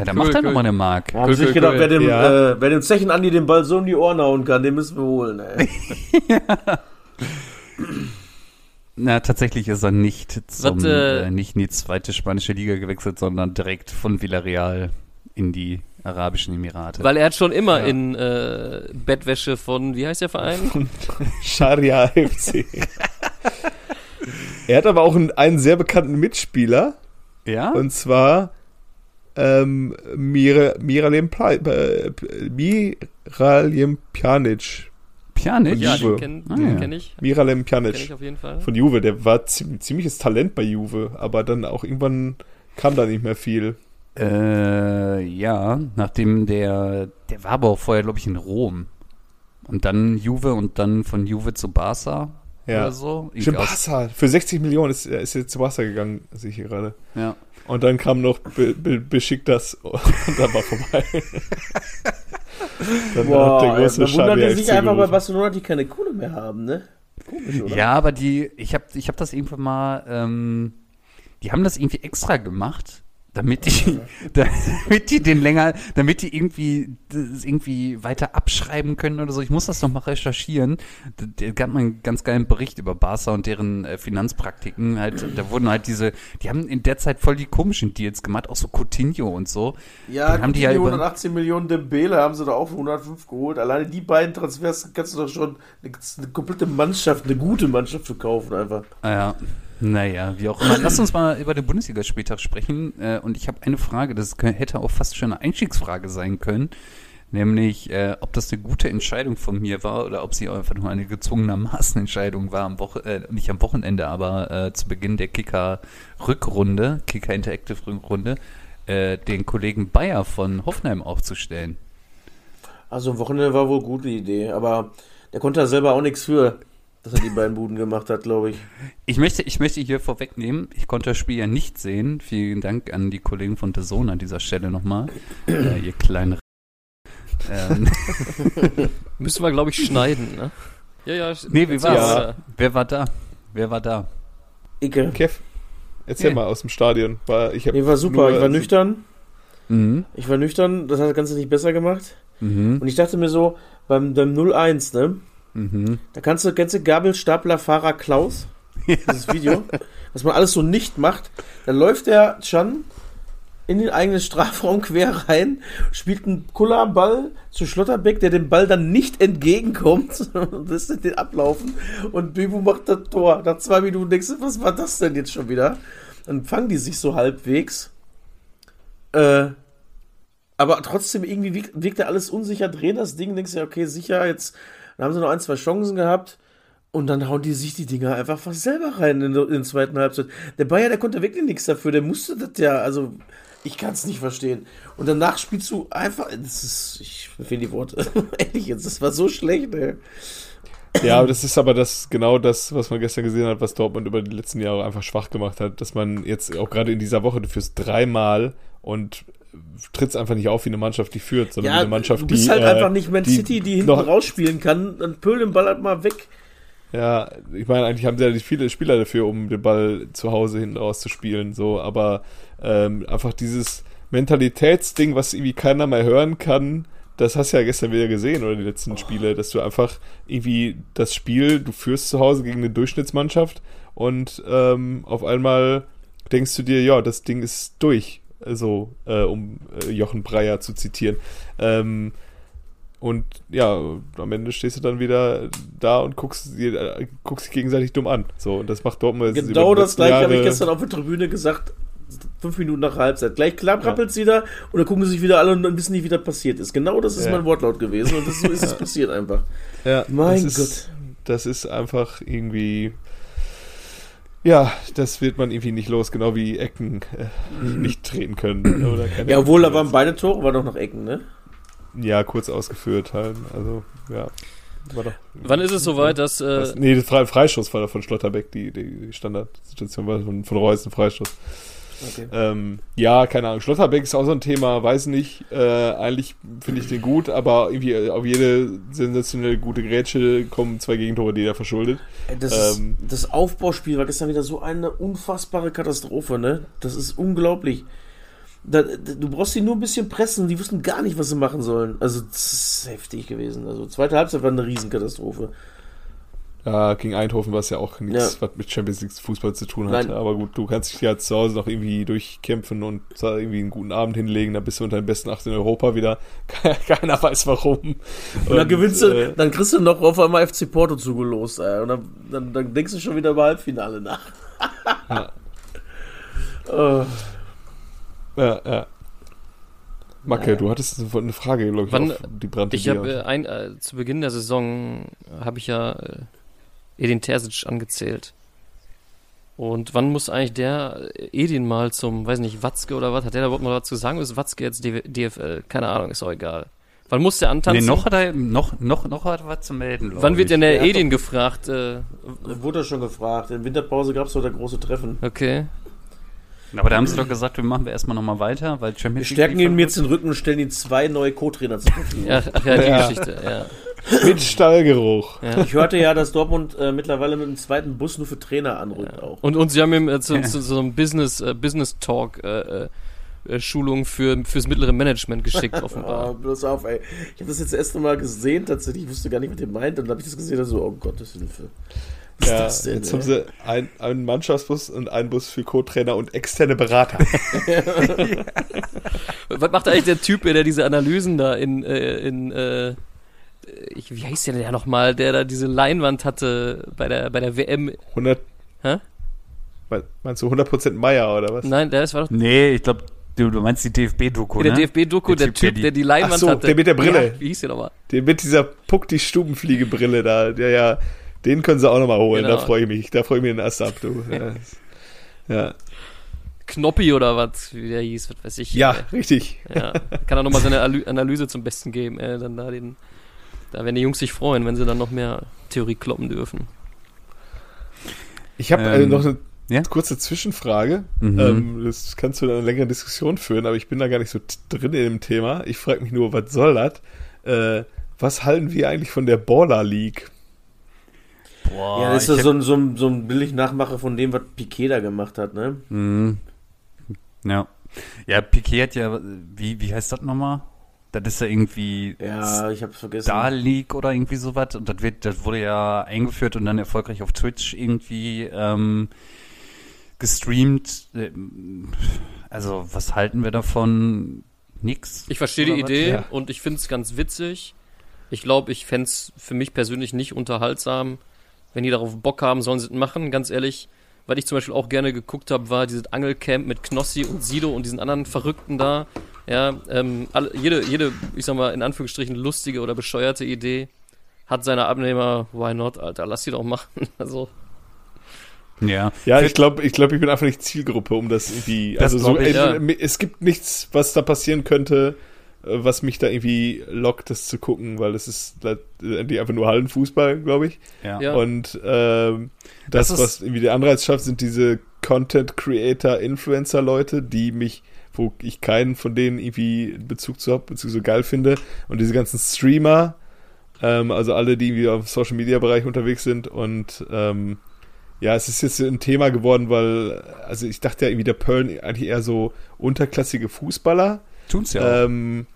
Ja, da Cool, macht er cool. nochmal eine Mark. Da haben Cool, sich cool, gedacht, cool. wer dem, Ja. äh, wer dem Zechen Andi den Ball so um die Ohren hauen kann, den müssen wir holen, ey. Na, tatsächlich ist er nicht zum, Was, äh, äh, nicht in die zweite spanische Liga gewechselt, sondern direkt von Villarreal in die Arabischen Emirate. Weil er hat schon immer Ja. in äh, Bettwäsche von, wie heißt der Verein? Sharjah FC. er hat aber auch einen, einen sehr bekannten Mitspieler ja? und zwar ähm, Mira, Miralem, Pla- äh, Miralem Pjanic. Pjanic? Ja, den Juve. kenne Ah, ja. kenn ich. Miralem Kenn ich Pjanic auf jeden Fall. von Juve. Der war zi- ziemliches Talent bei Juve, aber dann auch irgendwann kam da nicht mehr viel. Äh, ja, nachdem der, der war aber auch vorher, glaube ich, in Rom. Und dann Juve und dann von Juve zu Barca Ja. oder so. Stimmt, Barca. Für 60 Millionen ist, ist jetzt zu Barca gegangen, sehe ich hier gerade. Ja. Und dann kam noch Be Be beschickt das und dann war vorbei. dann Boah, hat der große da wundern die Xabi sich einfach bei. Barcelona, die keine Kohle mehr haben, ne? Komisch, oder? Ja, aber die, ich habe ich hab das irgendwann mal, ähm, die haben das irgendwie extra gemacht, damit die, damit die den länger, damit die irgendwie, das irgendwie weiter abschreiben können oder so. Ich muss das noch mal recherchieren. Da, gab mal einen ganz geilen Bericht über Barca und deren äh, Finanzpraktiken. Halt, da wurden halt diese, die haben in der Zeit voll die komischen Deals gemacht, auch so Coutinho und so. Ja, Den haben die ja über- 118 Millionen Dembele haben sie da auch für 105 geholt. Alleine die beiden Transfers kannst du doch schon eine, eine komplette Mannschaft, eine gute Mannschaft verkaufen einfach. Ah ja. Naja, wie auch immer. Lass uns mal über den Bundesligaspieltag sprechen. Äh, und ich habe eine Frage, das hätte auch fast schon eine Einstiegsfrage sein können. Nämlich, äh, ob das eine gute Entscheidung von mir war oder ob sie einfach nur eine gezwungenermaßen Entscheidung war, am Woche, äh, nicht am Wochenende, aber äh, zu Beginn der Kicker-Rückrunde, Kicker Interactive Rückrunde, äh, den Kollegen Bayer von Hoffenheim aufzustellen. Also am Wochenende war wohl gute Idee, aber der konnte da selber auch nichts für, dass er die beiden Buden gemacht hat, glaube ich. Ich möchte, ich möchte hier vorwegnehmen, ich konnte das Spiel ja nicht sehen. Vielen Dank an die Kollegen von The Zone an dieser Stelle nochmal. äh, ihr kleinen ähm, Müssen wir, glaube ich, schneiden, ne? Ja, ja. Nee, wie war's? weiter. Wer war da? Wer war da? Icke. Kev, erzähl Ja. mal aus dem Stadion. War, ich Nee, war super. nur- ich war nüchtern. Mhm. Ich war nüchtern. Das hat das Ganze nicht besser gemacht. Mhm. Und ich dachte mir so, beim, beim 0-1, ne? Mhm. Da kannst du, kennst du Gabelstapler Fahrer Klaus? Dieses Video. Was man alles so nicht macht. Da läuft der Chan in den eigenen Strafraum quer rein, spielt einen Kullerball zu Schlotterbeck, der dem Ball dann nicht entgegenkommt. das ist den Ablaufen. Und Bibu macht das Tor. Nach zwei Minuten denkst du, was war das denn jetzt schon wieder? Dann fangen die sich so halbwegs. Äh, aber trotzdem irgendwie wirkt, wirkt da alles unsicher, drehen das Ding, denkst du ja, okay, sicher, jetzt dann haben sie noch ein, zwei Chancen gehabt und dann hauen die sich die Dinger einfach fast selber rein in, der- zweiten Halbzeit. Der Bayer, der konnte wirklich nichts dafür, der musste das ja, also ich kann es nicht verstehen. Und danach spielst du einfach, das ist, ich fehlen die Worte, ehrlich jetzt, das war so schlecht, ey. Ja, das ist aber das genau das, was man gestern gesehen hat, was Dortmund über die letzten Jahre einfach schwach gemacht hat, dass man jetzt auch gerade in dieser Woche du führst dreimal und trittst einfach nicht auf wie eine Mannschaft, die führt, sondern wie Ja, eine Mannschaft, du bist die halt äh, einfach nicht Man die City, die hinten noch- rausspielen kann, dann pöl den Ball halt mal weg. Ja, ich meine, eigentlich haben sie ja nicht viele Spieler dafür, um den Ball zu Hause hinten raus zu spielen, so, aber ähm, einfach dieses Mentalitätsding, was irgendwie keiner mehr hören kann, das hast du ja gestern wieder gesehen oder die letzten Spiele, dass du einfach irgendwie das Spiel, du führst zu Hause gegen eine Durchschnittsmannschaft und ähm, auf einmal denkst du dir, ja, das Ding ist durch. Also, äh, um äh, Jochen Breyer zu zitieren. Ähm, und ja, am Ende stehst du dann wieder da und guckst, äh, guckst dich gegenseitig dumm an. So, und das macht Dortmund jetzt Genau das gleiche habe ich gestern auf der Tribüne gesagt. Fünf Minuten nach Halbzeit. Gleich klappelt es wieder und dann gucken sie sich wieder alle und dann wissen nicht, wie das passiert ist. Genau das ist Ja. mein Wortlaut gewesen und das, so ist es passiert einfach. Ja, Mein das ist, Das ist einfach irgendwie. Ja, das wird man irgendwie nicht los, genau wie Ecken äh, nicht treten können. Oder keine Ja, obwohl da waren beide Tore, war doch noch Ecken, ne? Ja, kurz ausgeführt halt. Also, ja. War doch. Wann ist es soweit, dass. Äh, Was, nee, der Fre Freistoß war da von Schlotterbeck, die, die, die Standardsituation war von, von Reus ein Freistoß. Okay. Ähm, ja, keine Ahnung. Schlotterbeck ist auch so ein Thema, weiß nicht. Äh, eigentlich finde ich den gut, aber irgendwie äh, auf jede sensationell gute Grätsche kommen zwei Gegentore, die er verschuldet. Das, Ähm. das Aufbauspiel war gestern wieder so eine unfassbare Katastrophe, ne? Das ist unglaublich. Da, da, du brauchst die nur ein bisschen pressen, die wussten gar nicht, was sie machen sollen. Also, das ist heftig gewesen. Also, zweite Halbzeit war eine Riesenkatastrophe. Ja, gegen Eindhoven war es ja auch nichts, Ja. was mit Champions League Fußball zu tun hatte. Nein. Aber gut, du kannst dich ja zu Hause noch irgendwie durchkämpfen und irgendwie einen guten Abend hinlegen, dann bist du unter den besten acht in Europa wieder. Keiner weiß warum. Und, dann gewinnst du, äh, dann kriegst du noch auf einmal FC Porto zugelost, ey. Und dann, dann, dann denkst du schon wieder über Halbfinale nach. Ja. Oh. ja, ja. Macke, du hattest eine Frage, glaube ich, Wann- auf die brannte ich dir. habe äh, äh, zu Beginn der Saison habe ich ja äh, Edin Terzic angezählt. Und wann muss eigentlich der äh, Edin mal zum, weiß nicht, Watzke oder was? Hat der da überhaupt mal was zu sagen? Oder ist Watzke jetzt DFL? Keine Ahnung, ist auch egal. Wann muss der Nee, antanzen? noch hat er, noch, noch, noch hat er was zu melden. Wann wird denn der Edin gefragt? Äh, Wurde schon gefragt. In Winterpause gab es doch das große Treffen. okay. Aber da haben sie doch gesagt, wir machen wir erstmal nochmal weiter, weil Wir Champions stärken liefern ihm jetzt den Rücken und stellen ihm zwei neue Co-Trainer zur Verfügung. Ja, ach ja, die Ja. Geschichte, ja. Mit Stallgeruch. ja. Ich hörte ja, dass Dortmund äh, mittlerweile mit dem zweiten Bus nur für Trainer anrückt auch. Und, und sie haben ihm äh, zu, zu so einem Business, äh, Business Talk äh, äh, Schulung für, fürs mittlere Management geschickt, Ah, offenbar. bloß auf, ey. Ich habe das jetzt das erste Mal gesehen, tatsächlich. Ich wusste gar nicht, was ihr meint. Und dann habe ich das gesehen und so, oh Gottes Hilfe. Was Ja, ist das denn? jetzt ey? haben sie ein, einen Mannschaftsbus und einen Bus für Co-Trainer und externe Berater. Was macht eigentlich der Typ, der diese Analysen da in, äh, in äh, ich, wie heißt der denn ja nochmal, der da diese Leinwand hatte bei der, bei der WM? 100. Hä? Me- Meinst du 100% Meier oder was? Nein, der ist, war doch Nee, ich glaube, du, du meinst die DFB-Doku, der ne? DFB-Doku, der, Typ, der, die Leinwand Ach so, hatte. der mit der Brille. Ja, wie hieß der nochmal? Den mit dieser Puck die Stubenfliegebrille da, der ja, den können sie auch nochmal holen. Genau. Da freue ich mich. Da freue ich mich den Ast ab, du. Ja. ja. Knoppi oder was, wie der hieß, was weiß ich. ja, Äh, richtig. Ja, kann er nochmal seine Analyse zum Besten geben. Äh, dann da, den, da werden die Jungs sich freuen, wenn sie dann noch mehr Theorie kloppen dürfen. Ich habe äh, Ähm, noch eine ja? kurze Zwischenfrage. Mhm. Ähm, das kannst du dann eine längere Diskussion führen, aber ich bin da gar nicht so drin in dem Thema. Ich frage mich nur, was soll das? Äh, was halten wir eigentlich von der Baller League? Boah, ja, das ist so ein, so, ein, so ein billig Nachmacher von dem, was Piquet da gemacht hat, ne? Mhm. Ja. Ja, Piquet hat ja, wie, wie heißt das nochmal? Das ist ja irgendwie Ja, ich hab's vergessen. Star League oder irgendwie sowas. Und das wird, das wurde ja eingeführt und dann erfolgreich auf Twitch irgendwie ähm, gestreamt. Ähm, Also, was halten wir davon? Nix. Ich verstehe die was? Idee Ja. und ich finde es ganz witzig. Ich glaube, ich fände es für mich persönlich nicht unterhaltsam. Wenn die darauf Bock haben, sollen sie es machen. Ganz ehrlich, weil ich zum Beispiel auch gerne geguckt habe, war dieses Angelcamp mit Knossi und Sido und diesen anderen Verrückten da. Ja, ähm, alle, jede, jede, ich sag mal, in Anführungsstrichen lustige oder bescheuerte Idee hat seine Abnehmer, why not, Alter, lass die doch machen. Also, Ja. Ja, ich glaube, ich, glaub, ich bin einfach nicht Zielgruppe, um das irgendwie. Das also so, ich, äh, es gibt nichts, was da passieren könnte, was mich da irgendwie lockt, das zu gucken, weil es ist letztendlich einfach nur Hallenfußball, glaube ich. Ja. Ja. Und ähm, das, Das was irgendwie der Anreiz schafft, sind diese Content Creator, Influencer Leute, die mich, wo ich keinen von denen irgendwie Bezug zu habe, Bezug so geil finde. Und diese ganzen Streamer, ähm, also alle, die irgendwie auf Social Media Bereich unterwegs sind und ähm, ja, es ist jetzt ein Thema geworden, weil, also ich dachte ja irgendwie, der Pearl eigentlich eher so unterklassige Fußballer. Tun's ja auch. Ähm,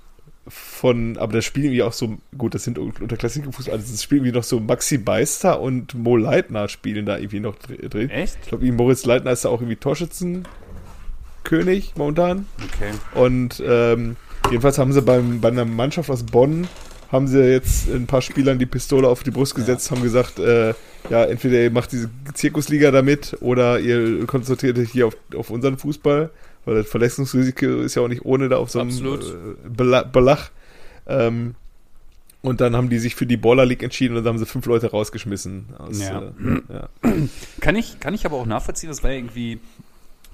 von, aber das spielen irgendwie auch so, gut, das sind unter Klassikerfußball, also das spielen irgendwie noch so Maxi Beister und Mo Leitner spielen da irgendwie noch drin. Echt? Ich glaube, Moritz Leitner ist da auch irgendwie Torschützenkönig momentan. Okay. Und ähm, jedenfalls haben sie beim, bei einer Mannschaft aus Bonn, haben sie jetzt ein paar Spielern die Pistole auf die Brust gesetzt, haben gesagt, äh, ja, entweder ihr macht diese Zirkusliga damit oder ihr konzentriert euch hier auf, auf unseren Fußball, weil das Verletzungsrisiko ist ja auch nicht ohne da auf so einem äh, Bela- Belach. Ähm, und dann haben die sich für die Baller League entschieden und dann haben sie fünf Leute rausgeschmissen. Aus, Ja. Äh, ja. Kann ich, kann ich aber auch nachvollziehen, das war ja irgendwie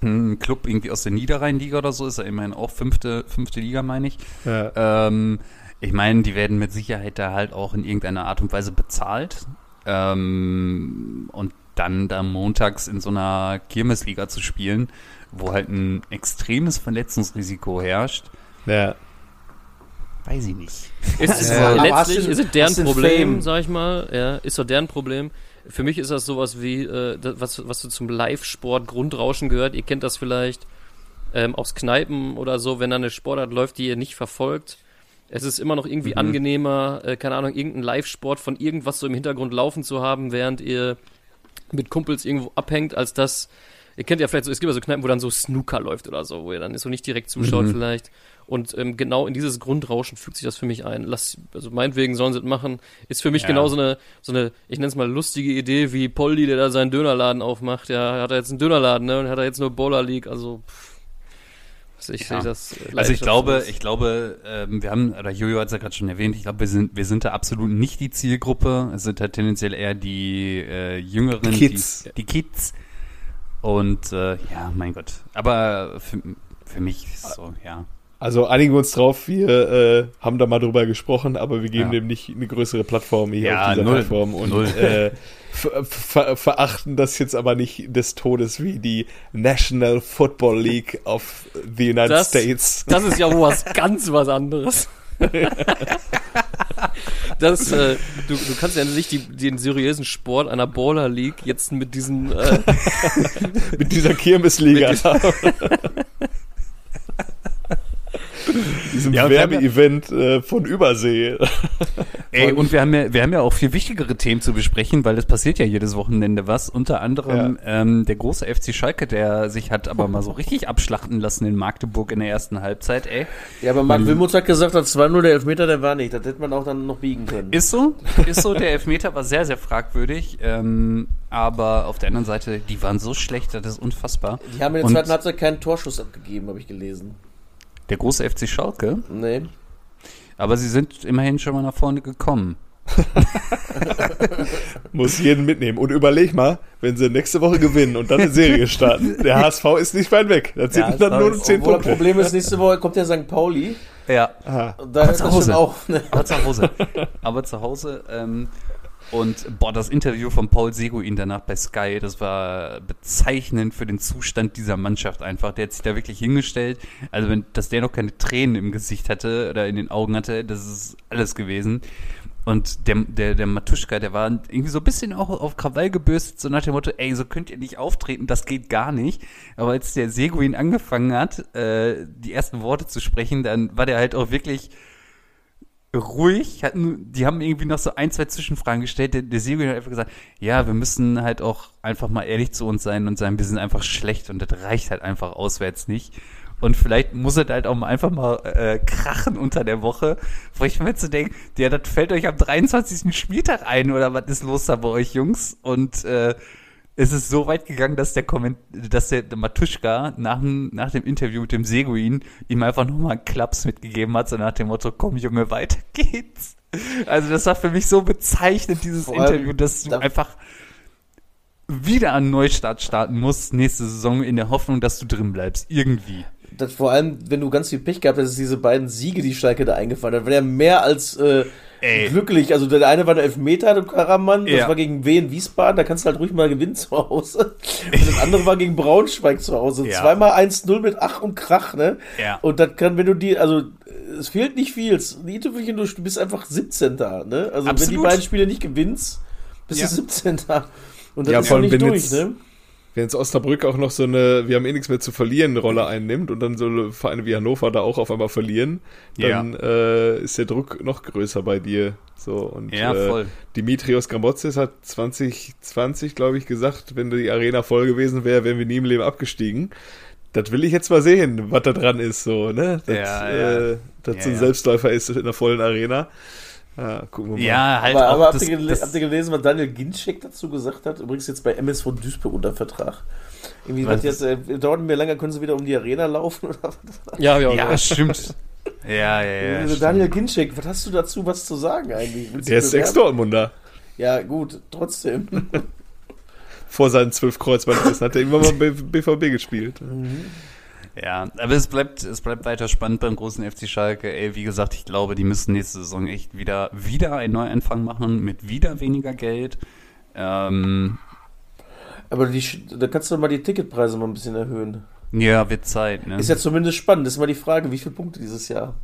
ein Club irgendwie aus der Niederrheinliga oder so, ist ja immerhin auch fünfte, fünfte Liga, meine ich. Ja. Ähm, ich meine, die werden mit Sicherheit da halt auch in irgendeiner Art und Weise bezahlt. Ähm, und dann da montags in so einer Kirmesliga zu spielen, wo halt ein extremes Verletzungsrisiko herrscht, ja. weiß ich nicht. Ist, ist, Ja, letztlich du- ist es deren Problem, Fame? sag ich mal. Ja, ist doch deren Problem. Für mich ist das sowas wie, äh, das, was, was so zum Live-Sport Grundrauschen gehört. Ihr kennt das vielleicht ähm, aus Kneipen oder so, wenn da eine Sportart läuft, die ihr nicht verfolgt. Es ist immer noch irgendwie angenehmer, äh, keine Ahnung, irgendeinen Live-Sport von irgendwas so im Hintergrund laufen zu haben, während ihr mit Kumpels irgendwo abhängt, als das. Ihr kennt ja vielleicht so, es gibt ja so Kneipen, wo dann so Snooker läuft oder so, wo ihr dann so nicht direkt zuschaut Mhm. vielleicht. Und ähm, genau in dieses Grundrauschen fügt sich das für mich ein. Lass, also meinetwegen sollen sie es machen. Ist für mich Ja. genau so eine, so eine, ich nenne es mal lustige Idee, wie Poldi, der da seinen Dönerladen aufmacht. Ja, hat er jetzt einen Dönerladen, ne? Und hat er jetzt nur Bowler League, also pff, ich Ja. sehe das. äh, Also ich glaube, ich glaube, ähm, wir haben, oder Jojo hat es ja gerade schon erwähnt, ich glaube, wir sind, wir sind da absolut nicht die Zielgruppe. Es sind halt tendenziell eher die äh, Jüngeren, Die Kids. Die, die Kids. Und äh, ja, mein Gott. Aber für, für mich ist so, ja. Also einigen wir uns drauf, wir äh, haben da mal drüber gesprochen, aber wir geben Ja. dem nicht eine größere Plattform hier Ja, auf dieser null. Plattform und Null. äh, ver ver verachten das jetzt aber nicht des Todes wie die National Football League of the United Das- States. Das ist ja wohl was ganz was anderes. Das, äh, du, du kannst ja nicht die, den seriösen Sport einer Baller League jetzt mit diesen äh, Mit dieser Kirmesliga. Diesem Ja, ja- Werbeevent äh, von Übersee. Ey, und wir haben ja, wir haben ja auch viel wichtigere Themen zu besprechen, weil es passiert ja jedes Wochenende was. Unter anderem ähm, der große FC Schalke, der sich hat aber mal so richtig abschlachten lassen in Magdeburg in der ersten Halbzeit, ey. Ja, aber Marc Wilmots hat gesagt, das 2-0 der Elfmeter, der war nicht. Das hätte man auch dann noch biegen können. Ist so, ist so, der Elfmeter war sehr, sehr fragwürdig, ähm, aber auf der anderen Seite, die waren so schlecht, das ist unfassbar. Die haben in der zweiten Halbzeit keinen Torschuss abgegeben, habe ich gelesen. Der große FC Schalke, Nee. aber sie sind immerhin schon mal nach vorne gekommen. Muss jeden mitnehmen. Und überleg mal, wenn sie nächste Woche gewinnen und dann eine Serie starten. Der HSV ist nicht weit weg. Das sind Ja, dann nur ist- 10 Obwohl das Punkte. Problem ist, nächste Woche kommt ja St. Pauli. Ja, da Aber ist zu das Hause. schon auch. Ne? aber zu Hause. aber zu Hause. Und boah, das Interview von Paul Seguin danach bei Sky, das war bezeichnend für den Zustand dieser Mannschaft einfach. Der hat sich da wirklich hingestellt. Also wenn, dass der noch keine Tränen im Gesicht hatte oder in den Augen hatte, das ist alles gewesen. Und der, der, der Matuschka, der war irgendwie so ein bisschen auch auf Krawall gebürstet, so nach dem Motto, ey, so könnt ihr nicht auftreten, das geht gar nicht. Aber als der Seguin angefangen hat, äh, die ersten Worte zu sprechen, dann war der halt auch wirklich ruhig, hatten, die haben irgendwie noch so ein, zwei Zwischenfragen gestellt. Der, der Seguin hat einfach gesagt, ja, wir müssen halt auch einfach mal ehrlich zu uns sein und sagen, wir sind einfach schlecht und das reicht halt einfach auswärts nicht. Und vielleicht muss es halt auch mal einfach mal äh, krachen unter der Woche, wo ich mir zu denken, ja, das fällt euch am 23. Spieltag ein oder was ist los da bei euch, Jungs? Und äh, es ist so weit gegangen, dass der Komment dass der, Matuschka nach, dem- nach dem Interview mit dem Seguin ihm einfach nochmal einen Klaps mitgegeben hat, so nach dem Motto, komm Junge, weiter geht's. Also das war für mich so bezeichnend, dieses allem, Interview, dass du einfach wieder einen Neustart starten musst nächste Saison in der Hoffnung, dass du drin bleibst. Irgendwie. Das vor allem, wenn du ganz viel Pech gehabt hast, diese beiden Siege, die Schalke da eingefahren hat, war ja mehr als äh, Ey. glücklich. Also der eine war der Elfmeter, dem Karaman, das Ja. war gegen Wien Wiesbaden, da kannst du halt ruhig mal gewinnen zu Hause. Und das andere war gegen Braunschweig zu Hause. Ja. Zweimal 1-0 mit Ach und Krach, ne? Ja. Und das kann, wenn du die, also es fehlt nicht viel. Durch, du bist einfach 17. Da, ne? Also wenn Absolut. die beiden Spiele nicht gewinnst, bist Ja. du 17. Und das Ja, ist allem, nicht wenn durch, ne? Wenn jetzt Osnabrück auch noch so eine, wir haben eh nichts mehr zu verlieren, Rolle einnimmt und dann so Vereine wie Hannover da auch auf einmal verlieren, dann äh, ist der Druck noch größer bei dir. So, und Ja, äh, voll. Dimitrios Gramotzes hat 2020, glaube ich, gesagt, wenn die Arena voll gewesen wäre, wären wir nie im Leben abgestiegen. Das will ich jetzt mal sehen, was da dran ist, so, ne? Das, Ja, ja. Äh, das Ja, so ein ja. Selbstläufer ist in einer vollen Arena. Ja, gucken wir mal. Ja, halt aber, aber habt, das, ihr das, habt ihr gelesen, was Daniel Ginczek dazu gesagt hat? Übrigens jetzt bei MSV Duisburg unter Vertrag. Irgendwie Was jetzt, äh, dauert mir länger, können sie wieder um die Arena laufen? Oder was? Ja, ja, Ja, stimmt. Ja, ja, ja. Also stimmt. Daniel Ginczek, was hast du dazu was zu sagen eigentlich? Willst Der ist? Ex-Dortmunder. Ja, gut, trotzdem. Vor seinen zwölf Kreuzbandrissen hat er immer mal BVB gespielt. Ja, aber es bleibt, es bleibt weiter spannend beim großen FC Schalke. Ey, wie gesagt, ich glaube, die müssen nächste Saison echt wieder, wieder einen Neuanfang machen mit wieder weniger Geld. Ähm, Aber die, da kannst du mal die Ticketpreise mal ein bisschen erhöhen. ja, wird Zeit, ne? Ist ja zumindest spannend. Das ist mal die Frage, wie viele Punkte dieses Jahr?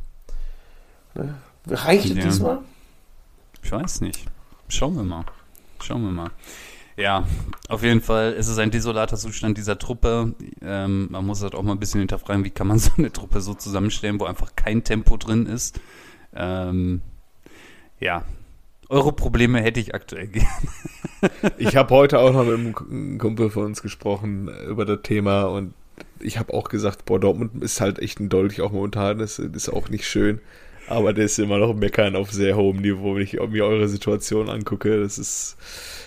Ne? Reicht es Ja. diesmal? Ich weiß nicht. Schauen wir mal. Schauen wir mal. Ja, auf jeden Fall ist es ein desolater Zustand dieser Truppe. Ähm, man muss halt auch mal ein bisschen hinterfragen, wie kann man so eine Truppe so zusammenstellen, wo einfach kein Tempo drin ist. Ähm, ja, eure Probleme hätte ich aktuell gerne. Ich habe heute auch noch mit einem Kumpel von uns gesprochen über das Thema und ich habe auch gesagt, boah, Dortmund ist halt echt ein Dolch auch momentan, das ist auch nicht schön. Aber der ist immer noch meckern auf sehr hohem Niveau, wenn ich mir eure Situation angucke. Das ist,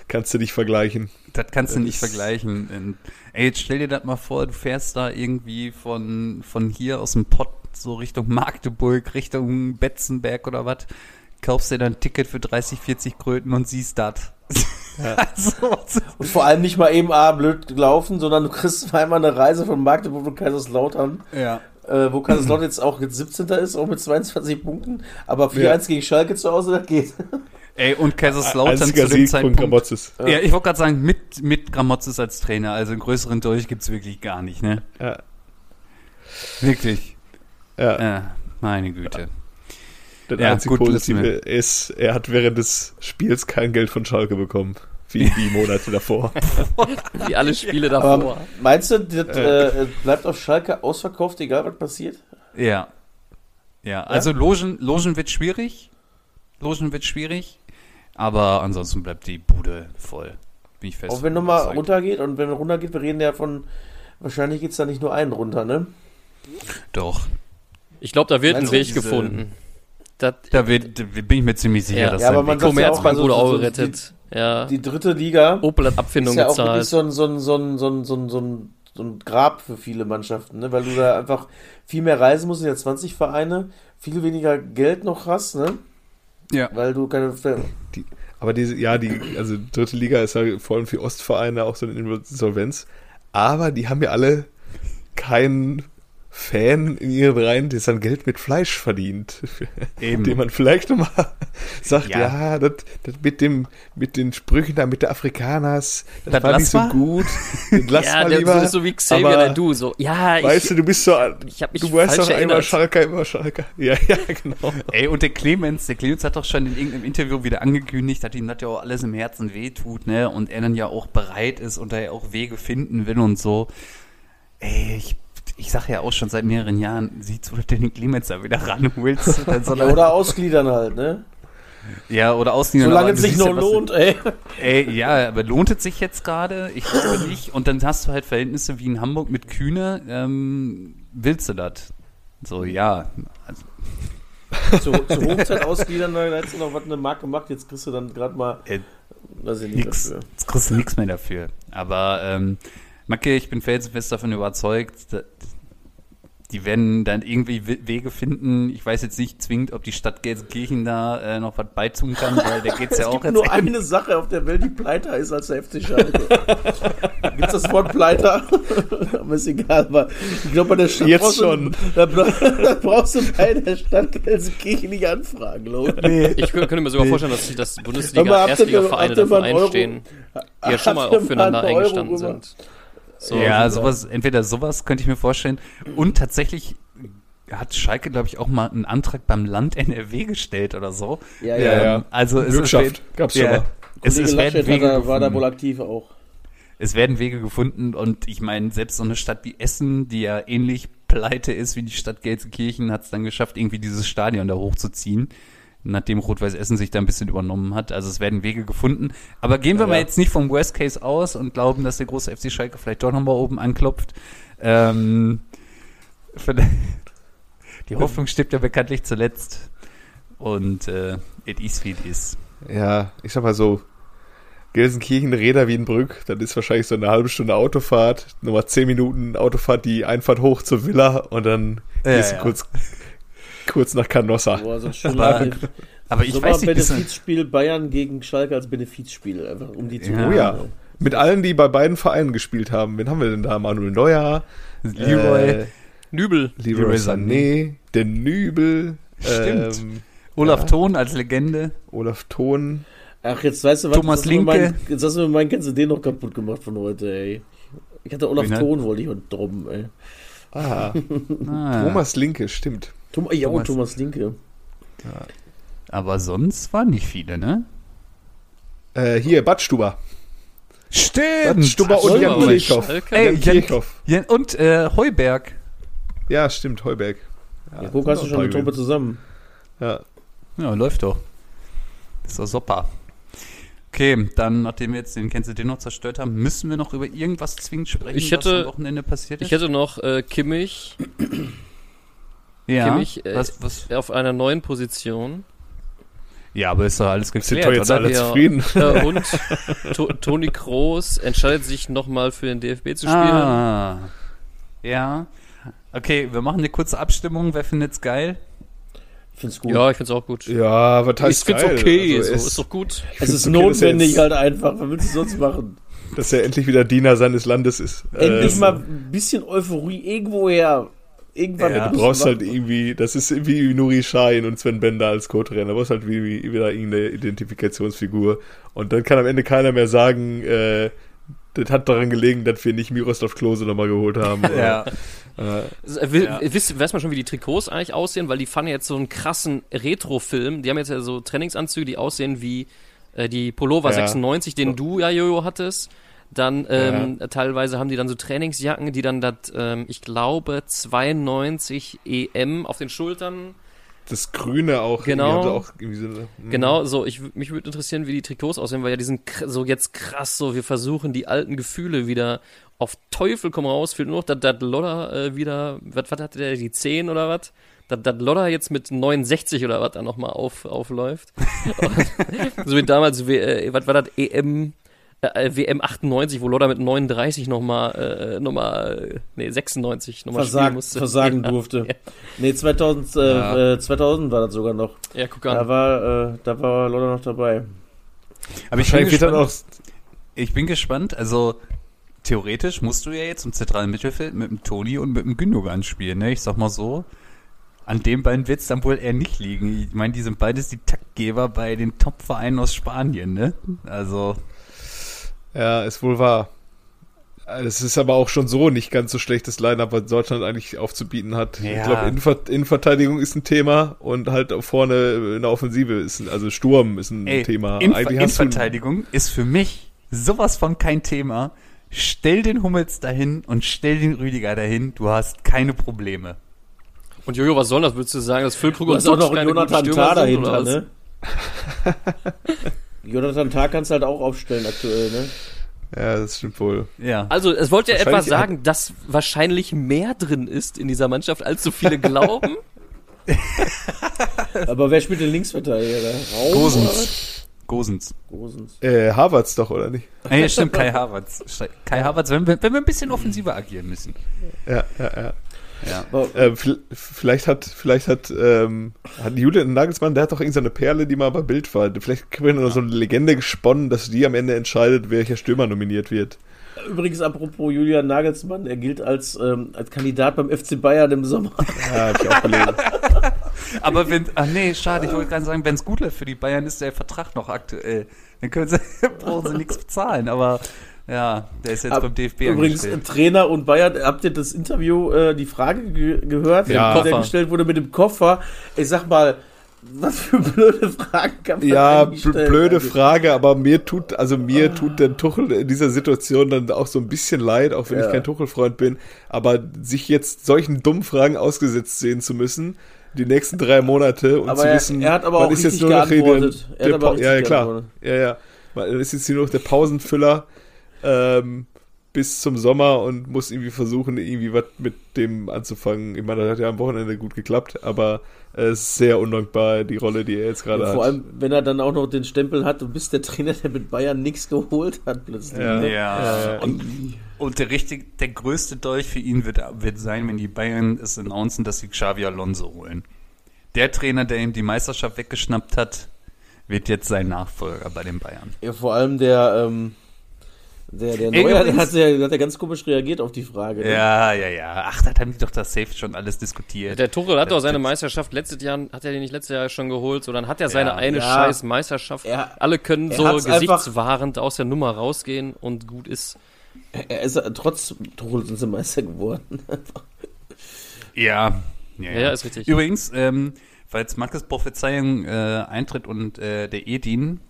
kannst du nicht vergleichen. Das kannst du Das nicht vergleichen. Und, ey, jetzt stell dir das mal vor, du fährst da irgendwie von, von hier aus dem Pott so Richtung Magdeburg, Richtung Betzenberg oder was, kaufst dir dann ein Ticket für 30, 40 Kröten und siehst das. also, was- Und vor allem nicht mal eben ah, blöd gelaufen, sondern du kriegst zweimal eine Reise von Magdeburg und Kaiserslautern, ja. Äh, wo Kaiserslautern jetzt auch jetzt 17. ist, auch mit 22 Punkten, aber 4-1 Ja. gegen Schalke zu Hause, das geht. Ey, und Kaiserslautern zu Einziger dem Sieg von Zeitpunkt. Gramotzes. Ja, ich wollte gerade sagen, mit, mit Gramotzes als Trainer, also einen größeren Dolch gibt's wirklich gar nicht, ne? Ja, Wirklich. ja. Äh, meine Güte. Das Ja, einzige Positive ist, er hat während des Spiels kein Geld von Schalke bekommen. Wie die Monate davor. Wie alle Spiele davor. Aber meinst du, das äh, bleibt auf Schalke ausverkauft, egal was passiert? Ja. Ja, also Logen, Logen wird schwierig. Logen wird schwierig. Aber ansonsten bleibt die Bude voll. Bin ich fest. Auch wenn nochmal runtergeht und wenn runtergeht, wir reden ja von, wahrscheinlich geht es da nicht nur einen runter, ne? Doch. Ich glaube, da wird ein Meinst du, Weg diese- gefunden. Das, Da wird, da bin ich mir ziemlich sicher, Ja. dass Ja, da aber ein man Weg- sagt ja auch, Commerzbank also wurde so- auch so gerettet. Ja. Die dritte Liga Opel hat Abfindung ist ja auch gezahlt. wirklich so ein, so, ein, so, ein, so, ein, so, ein, so, ein, so ein Grab für viele Mannschaften, ne? weil du da einfach viel mehr reisen musst, sind ja 20 Vereine, viel weniger Geld noch hast, ne? Ja. weil du keine... Aber diese, ja, die, also dritte Liga ist ja vor allem für Ostvereine auch so eine Insolvenz. Aber die haben ja alle keinen Fan in ihren Reihen, der sein Geld mit Fleisch verdient. Eben. Dem man vielleicht nochmal sagt, Ja. ja, das, das mit dem, mit den Sprüchen da mit der Afrikaners, das, Das war nicht so mal. gut. Das lass ja, mal lieber. so wie Xavier aber- Naidu. So, ja, ich, Weißt du, du bist so, ich hab mich du weißt doch erinnert. Schalker, immer Schalker. Ja, ja, genau. Ey, und der Clemens, der Clemens hat doch schon in irgendeinem Interview wieder angekündigt, dass ihm das ja auch alles im Herzen wehtut, ne? Und er dann ja auch bereit ist und er ja auch Wege finden will und so. Ey, ich, ich sag ja auch schon seit mehreren Jahren, sieh zu, dass du den Clemens da wieder ranholst. Ja, er- oder ausgliedern halt, ne? ja, oder ausliefern. Solange es sich siehst noch ja, lohnt, ey. Ey, ja, aber lohnt es sich jetzt gerade? Ich glaube nicht. Und dann hast du halt Verhältnisse wie in Hamburg mit Kühne. Ähm, willst du das? So, ja. Also, Zur, zur Hochzeit ausgliedern, da hättest du noch was eine Marke gemacht, jetzt kriegst du dann gerade mal, äh, weiß ich nicht nix. dafür. Jetzt kriegst du nichts mehr dafür. Aber, ähm, Macke, ich bin felsenfest davon überzeugt, dass die werden dann irgendwie We- Wege finden. Ich weiß jetzt nicht zwingend, ob die Stadt Gelsenkirchen da äh, noch was beitun kann, weil da geht's ja Es auch gibt jetzt nur eine Sache auf der Welt, die pleiter ist als der FC Schalke. Gibt's das Wort pleiter? aber ist egal, aber ich glaube, bei der Stadt Jetzt brauchst du- schon. Da, da brauchst du bei der Stadt Gelsenkirchen nicht anfragen, glaube ich. Ich kö- könnte mir sogar vorstellen, dass, dass Bundesliga, Erstliga-Vereine Euro- einstehen, die ja schon mal auch füreinander eingestanden rüber? sind. So, ja, sowas, entweder sowas könnte ich mir vorstellen. Und tatsächlich hat Schalke, glaube ich, auch mal einen Antrag beim Land NRW gestellt oder so. Ja, Ja, ja. ja. Also es Bürgschaft ist, gab's schon mal. Es, es werden Wege da, war da gefunden. wohl aktiv auch. es werden Wege gefunden und ich meine, selbst so eine Stadt wie Essen, die ja ähnlich pleite ist wie die Stadt Gelsenkirchen, hat es dann geschafft, irgendwie dieses Stadion da hochzuziehen, nachdem Rot-Weiß Essen sich da ein bisschen übernommen hat. Also es werden Wege gefunden. Aber gehen wir Ja, mal ja. jetzt nicht vom Worst Case aus und glauben, dass der große FC Schalke vielleicht doch nochmal oben anklopft. Ähm, die Hoffnung stirbt ja bekanntlich zuletzt. Und äh, it is wie it is. Ja, ich sag mal so, Gelsenkirchen, Reda Wienbrück, das ist wahrscheinlich so eine halbe Stunde Autofahrt, nochmal zehn Minuten Autofahrt, die Einfahrt hoch zur Villa und dann Ja, gehst du ja. kurz, kurz nach Canossa. Boah, so ein schöner Aber- Benef- Aber ich so weiß war nicht, Benefizspiel Bayern gegen Schalke als Benefizspiel, einfach um die zu Ja. Oh ja. Mit allen, die bei beiden Vereinen gespielt haben. Wen haben wir denn da? Manuel Neuer, Leroy, äh, Nübel. Leroy Leroy Sané, der Nübel, Stimmt. ähm, Olaf ja. Thon als Legende. Olaf Thon. Ach, jetzt weißt du was? Thomas jetzt hast du mir Linke. Mein, jetzt hast du mir meinen kennst du den noch kaputt gemacht von heute, ey. Ich hatte Olaf Thon, wollte ich heute drum, ey. Ah, Ah, Thomas Linke, stimmt. Tom, ja, Thomas- und Thomas Linke. Aber sonst waren nicht viele, ne? Äh, hier, Badstuber. Stimmt. Badstuber und Jan Kirchhoff. Ey, Jan Kirchhoff. Jan, und äh, Heuberg. Ja, stimmt, Heuberg. Ja, guck, hast du schon eine Truppe zusammen. Ja. Ja, läuft doch. ist doch super. Okay, dann, nachdem wir jetzt den Kennst du den noch zerstört haben, müssen wir noch über irgendwas zwingend sprechen, Ich hätte- was am Wochenende passiert ist? Ich hätte noch äh, Kimmich ja, Kimmich, äh, was, was, auf einer neuen Position. ja, aber ist doch alles Sind geklärt, doch jetzt oder? alle Ja. zufrieden? Äh, und to Toni Kroos entscheidet sich nochmal für den DFB zu spielen. Ah, ja. Okay, wir machen eine kurze Abstimmung. Wer findet's geil? Ich find's gut. Ja, ich find's auch gut. Ja, was heißt ich find's geil? okay, Also, so, es- ist doch gut. es ist okay, notwendig jetzt- halt einfach. Was willst du sonst machen? Dass er endlich wieder Diener seines Landes ist. Endlich Äh, mal ein bisschen Euphorie irgendwoher. Irgendwann Ja. Du brauchst halt irgendwie, das ist wie Nuri Sahin und Sven Bender als Co-Trainer. Du brauchst halt wie, wie, wieder irgendeine Identifikationsfigur. Und dann kann am Ende keiner mehr sagen, äh, das hat daran gelegen, dass wir nicht Miroslav Klose nochmal geholt haben. Oder, äh, Äh, wi- Ja. Wisst, weiß man schon, wie die Trikots eigentlich aussehen? Weil die fahren jetzt so einen krassen Retro-Film. Die haben jetzt ja so Trainingsanzüge, die aussehen wie äh, die Pullover Ja. 96, den du ja, Jojo, hattest. Dann ähm, teilweise haben die dann so Trainingsjacken, die dann das, ähm, ich glaube, 92 EM auf den Schultern. das Grüne auch. Genau. auch so, hm. Genau, so, ich, mich würde interessieren, wie die Trikots aussehen, weil ja die sind so jetzt krass, so, wir versuchen die alten Gefühle wieder auf Teufel komm raus, fehlt nur noch, dass das Lodder äh, wieder, was, was hatte der, die 10 oder was? Dass das Lodder jetzt mit 69 oder was da nochmal auf, aufläuft. so wie damals, äh, was war das, EM, äh, WM 98, wo Lodder mit 39 nochmal, äh, nochmal, äh, nee, 96 nochmal spielen Versag, musste. versagen ja. durfte. Nee, 2000, äh, Ja. äh, 2000 war das sogar noch. Ja, guck Da an. war, äh, da war Lotta noch dabei. Aber ich bin, gespannt, auch, ich bin gespannt. Also, theoretisch musst du ja jetzt im zentralen Mittelfeld mit dem Toni und mit dem Gündogan spielen. Ne? Ich sag mal so, an den beiden wird es dann wohl eher nicht liegen. Ich meine, die sind beides die Taktgeber bei den Top-Vereinen aus Spanien. Ne? Also, ja, ist wohl wahr. Es ist aber auch schon so nicht ganz so schlechtes Line-Up, was Deutschland eigentlich aufzubieten hat. Ja. Ich glaube, Innenver Innenverteidigung ist ein Thema und halt vorne in der Offensive ist ein, also Sturm ist ein ey, Thema. Eigentlich Innenverteidigung ist für mich sowas von kein Thema. Stell den Hummels dahin und stell den Rüdiger dahin. Du hast keine Probleme. Und Jojo, was soll das? Würdest du sagen, dass Füllkrug und auch noch Jonathan Tah dahinter, ne? Jonathan Tah kannst du halt auch aufstellen aktuell, ne? Ja, das stimmt wohl. Ja. Also, es wollte ja etwa Wahrscheinlich sagen, dass wahrscheinlich mehr drin ist in dieser Mannschaft, als so viele glauben. Aber wer spielt den Linksverteidiger? Raum? Gosens. Gosens. Gosens. Äh, Harvards doch, oder nicht? Ah, ja, stimmt, Kai Havertz. Kai Havertz, wenn wir, wenn wir ein bisschen offensiver agieren müssen. Ja, ja, ja. Ja. Aber, Äh, vi- vielleicht hat, vielleicht hat, ähm, hat Julian Nagelsmann, der hat doch irgendeine Perle, die mal bei Bild war. Vielleicht wird noch so eine Legende gesponnen, dass die am Ende entscheidet, welcher Stürmer nominiert wird. übrigens, apropos Julian Nagelsmann, er gilt als, ähm, als Kandidat beim FC Bayern im Sommer. Ja, hab ich auch gelesen. Aber wenn, ach nee, schade, ich wollte gerade sagen, wenn es gut läuft für die Bayern, ist der Vertrag noch aktuell. Dann können sie, brauchen sie nichts bezahlen, aber ja, der ist jetzt Ab- beim DFB Übrigens, angestellt. Trainer und Bayern, habt ihr das Interview, äh, die Frage ge gehört, Ja. die der gestellt wurde mit dem Koffer? Ich sag mal, Was für blöde Fragen kann man Ja, eigentlich blöde Also, Frage, aber mir tut, also mir tut der Tuchel in dieser Situation dann auch so ein bisschen leid, auch wenn Ja. ich kein Tuchel-Freund bin, aber sich jetzt solchen dummen Fragen ausgesetzt sehen zu müssen, die nächsten drei Monate und Aber zu er- wissen, er hat aber man auch ist jetzt richtig nur noch. Er der richtig ja, ja, klar. Ja, ja. Man ist jetzt hier nur noch der Pausenfüller ähm, bis zum Sommer und muss irgendwie versuchen, irgendwie was mit dem anzufangen. Ich meine, das hat ja am Wochenende gut geklappt, aber es ist sehr undankbar, die Rolle, die er jetzt gerade hat. Vor allem, wenn er dann auch noch den Stempel hat, du bist der Trainer, der mit Bayern nichts geholt hat plötzlich. Ja. ne? Ja, Ja. und, und der richtig, der größte Dolch für ihn wird, wird sein, wenn die Bayern es announcen, dass sie Xavi Alonso holen. Der Trainer, der ihm die Meisterschaft weggeschnappt hat, wird jetzt sein Nachfolger bei den Bayern. Ja, vor allem der, ähm, der, der Ey, Neuer, hat, ja, der hat ja ganz komisch reagiert auf die Frage. ne? Ja, ja, ja. Ach, da haben die doch das Safe schon alles diskutiert. Der Tuchel hat doch seine Das- Meisterschaft letztes Jahr, hat er die nicht letztes Jahr schon geholt, so dann hat er seine Ja. eine Ja. scheiß Meisterschaft. Er- Alle können so einfach- gesichtswahrend aus der Nummer rausgehen und gut ist. Er ist trotz Tuchel sind sie Meister geworden. Ja, ja, Ja, ist richtig. Übrigens, ähm, falls Markus Prophezeiung äh, eintritt und äh, der Edin,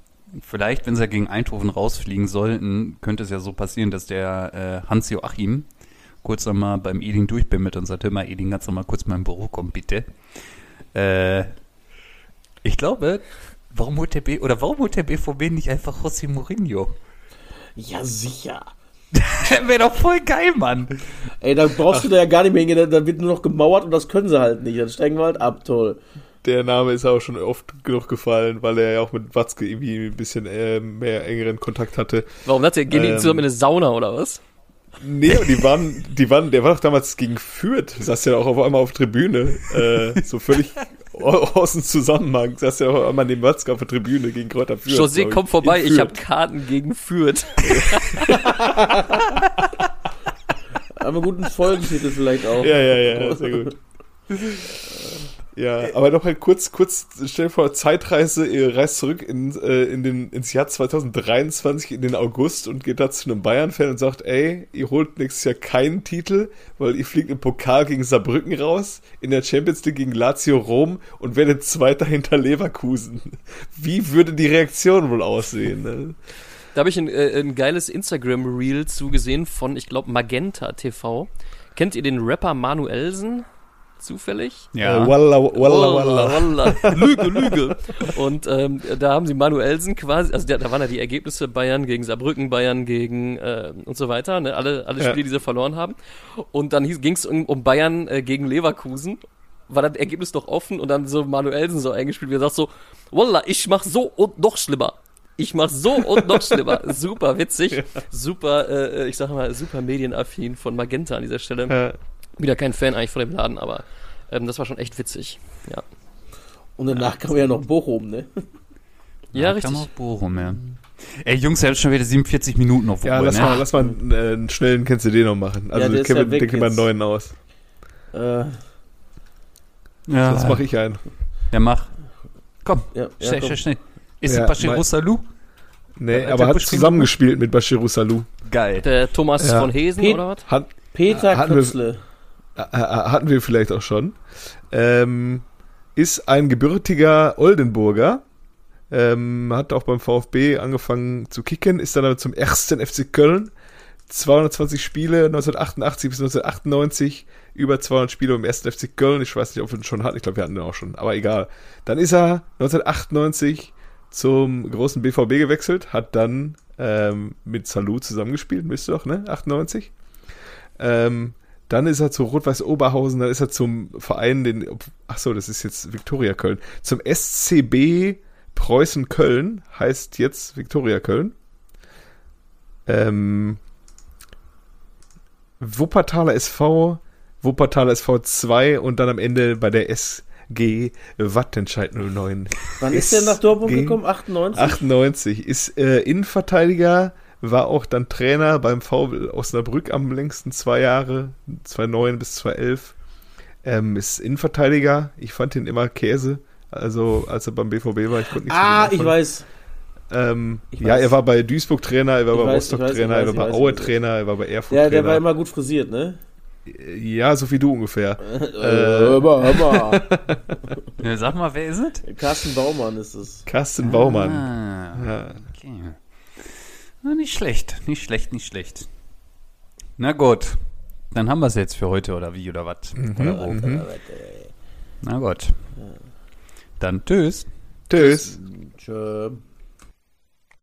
vielleicht, wenn sie gegen Eindhoven rausfliegen sollten, könnte es ja so passieren, dass der äh, Hans-Joachim kurz nochmal beim Edin durchbimmelt und sagt, hör mal, Edin, kannst du mal kurz mal im Büro kommen, bitte. Äh, ich glaube, warum holt der B oder warum holt der BVB nicht einfach José Mourinho? ja, sicher. Wäre doch voll geil, Mann. Ey, da brauchst du da ja gar nicht mehr hingehen, da- da wird nur noch gemauert und das können sie halt nicht. Dann steigen wir halt ab, toll. Der Name ist auch schon oft genug gefallen, weil er ja auch mit Watzke irgendwie ein bisschen äh, mehr engeren Kontakt hatte. Warum hat der gehen die Ähm. zusammen in eine Sauna oder was? Nee, und die waren, die waren, der war doch damals gegen Fürth, saß ja auch auf einmal auf Tribüne, äh, so völlig au- aus dem Zusammenhang, saß ja auch auf einmal neben Watzke auf der Tribüne gegen Kräuter Fürth. José, komm vorbei, ich habe. Karten gegen Fürth. Aber guten Folgentitel vielleicht auch. Ja, ja, ja, sehr gut. Ja, aber noch halt kurz, kurz, stell dir vor, Zeitreise, ihr reist zurück in, äh, in den, ins Jahr 2023, in den August und geht da zu einem Bayern-Fan und sagt, ey, ihr holt nächstes Jahr keinen Titel, weil ihr fliegt im Pokal gegen Saarbrücken raus, in der Champions League gegen Lazio Rom und werdet Zweiter hinter Leverkusen. Wie würde die Reaktion wohl aussehen? Ne? Da habe ich ein, äh, ein geiles Instagram-Reel zugesehen von, ich glaube, Magenta TV. Kennt ihr den Rapper Manuelsen? Zufällig? Äh, walla, walla, walla. walla. Lüge, Lüge. Und ähm, da haben sie Manuelsen quasi, also da, da waren ja die Ergebnisse Bayern gegen Saarbrücken, Bayern gegen äh, und so weiter, ne? alle, alle Ja. Spiele, die sie verloren haben. Und dann ging es um, um Bayern äh, gegen Leverkusen. War das Ergebnis noch offen und dann so Manuelsen so eingespielt, wie er sagt so, Wallah, ich mach so und noch schlimmer. Ich mach so und noch schlimmer. Super witzig, super, äh, ich sag mal, super medienaffin von Magenta an dieser Stelle. Ja. Wieder kein Fan eigentlich von dem Laden, aber ähm, das war schon echt witzig. Ja, Und danach kam ja noch Bochum, ne? ja Kam richtig. auch Bochum, ja. Ey, Jungs, ihr habt schon wieder 47 Minuten auf Ja, Uhr, lass ne? mal, lass mal einen, äh, einen schnellen Kennst du den noch machen. Also, Ja, Kevin, ja mal einen neuen aus. Äh, ja, Das mache ich ein. Ja, mach. Komm, ja, ja, schnell, komm. schnell, schnell. Ist Ja, es Bashir mein- Salou? Nee, Hat aber hat zusammengespielt mit Bashiru Salou. Geil. Der Thomas Ja. von Hesen Pet- oder was? Hat, Peter Kötzle. Äh, äh, hatten wir vielleicht auch schon. Ähm, ist ein gebürtiger Oldenburger. Ähm, hat auch beim VfB angefangen zu kicken, ist dann aber zum ersten FC Köln. 220 Spiele 1988 bis 1998, über 200 Spiele beim ersten FC Köln. Ich weiß nicht, ob wir ihn schon hatten. Ich glaube, wir hatten ihn auch schon, aber egal. Dann ist er 1998 zum großen BVB gewechselt, hat dann ähm, mit Salou zusammengespielt, müsste doch, ne? 98. Ähm, dann ist er zu Rot-Weiß Oberhausen, dann ist er zum Verein, den, ach so, das ist jetzt Viktoria Köln, zum SCB Preußen Köln, heißt jetzt Viktoria Köln. Ähm, Wuppertaler SV, Wuppertaler SV 2 und dann am Ende bei der SG Wattenscheid 09. Wann ist der nach Dortmund gekommen? 98? 98 ist äh, Innenverteidiger, war auch dann Trainer beim VW Osnabrück am längsten zwei Jahre, 2009 bis 2011. Ähm, ist Innenverteidiger. Ich fand ihn immer Käse. Also als er beim BVB war, ich konnte nichts Ah, ich weiß. Ähm, Ich ja, weiß. er war bei Duisburg Trainer, er war Ich bei weiß, Rostock weiß, Trainer, weiß, er war bei Aue. Trainer, er war bei Erfurt Ja, Trainer. der war immer gut frisiert, ne? Ja, so wie du ungefähr. Äh, hör mal, hör mal. Ja, sag mal, wer ist es? Carsten Baumann ist es. Carsten Baumann. Ah, Ja. Na, nicht schlecht, nicht schlecht, nicht schlecht. Na gut, dann haben wir es jetzt für heute oder wie oder was? Mhm. Na gut. Dann tschüss. Tschüss. Tschö.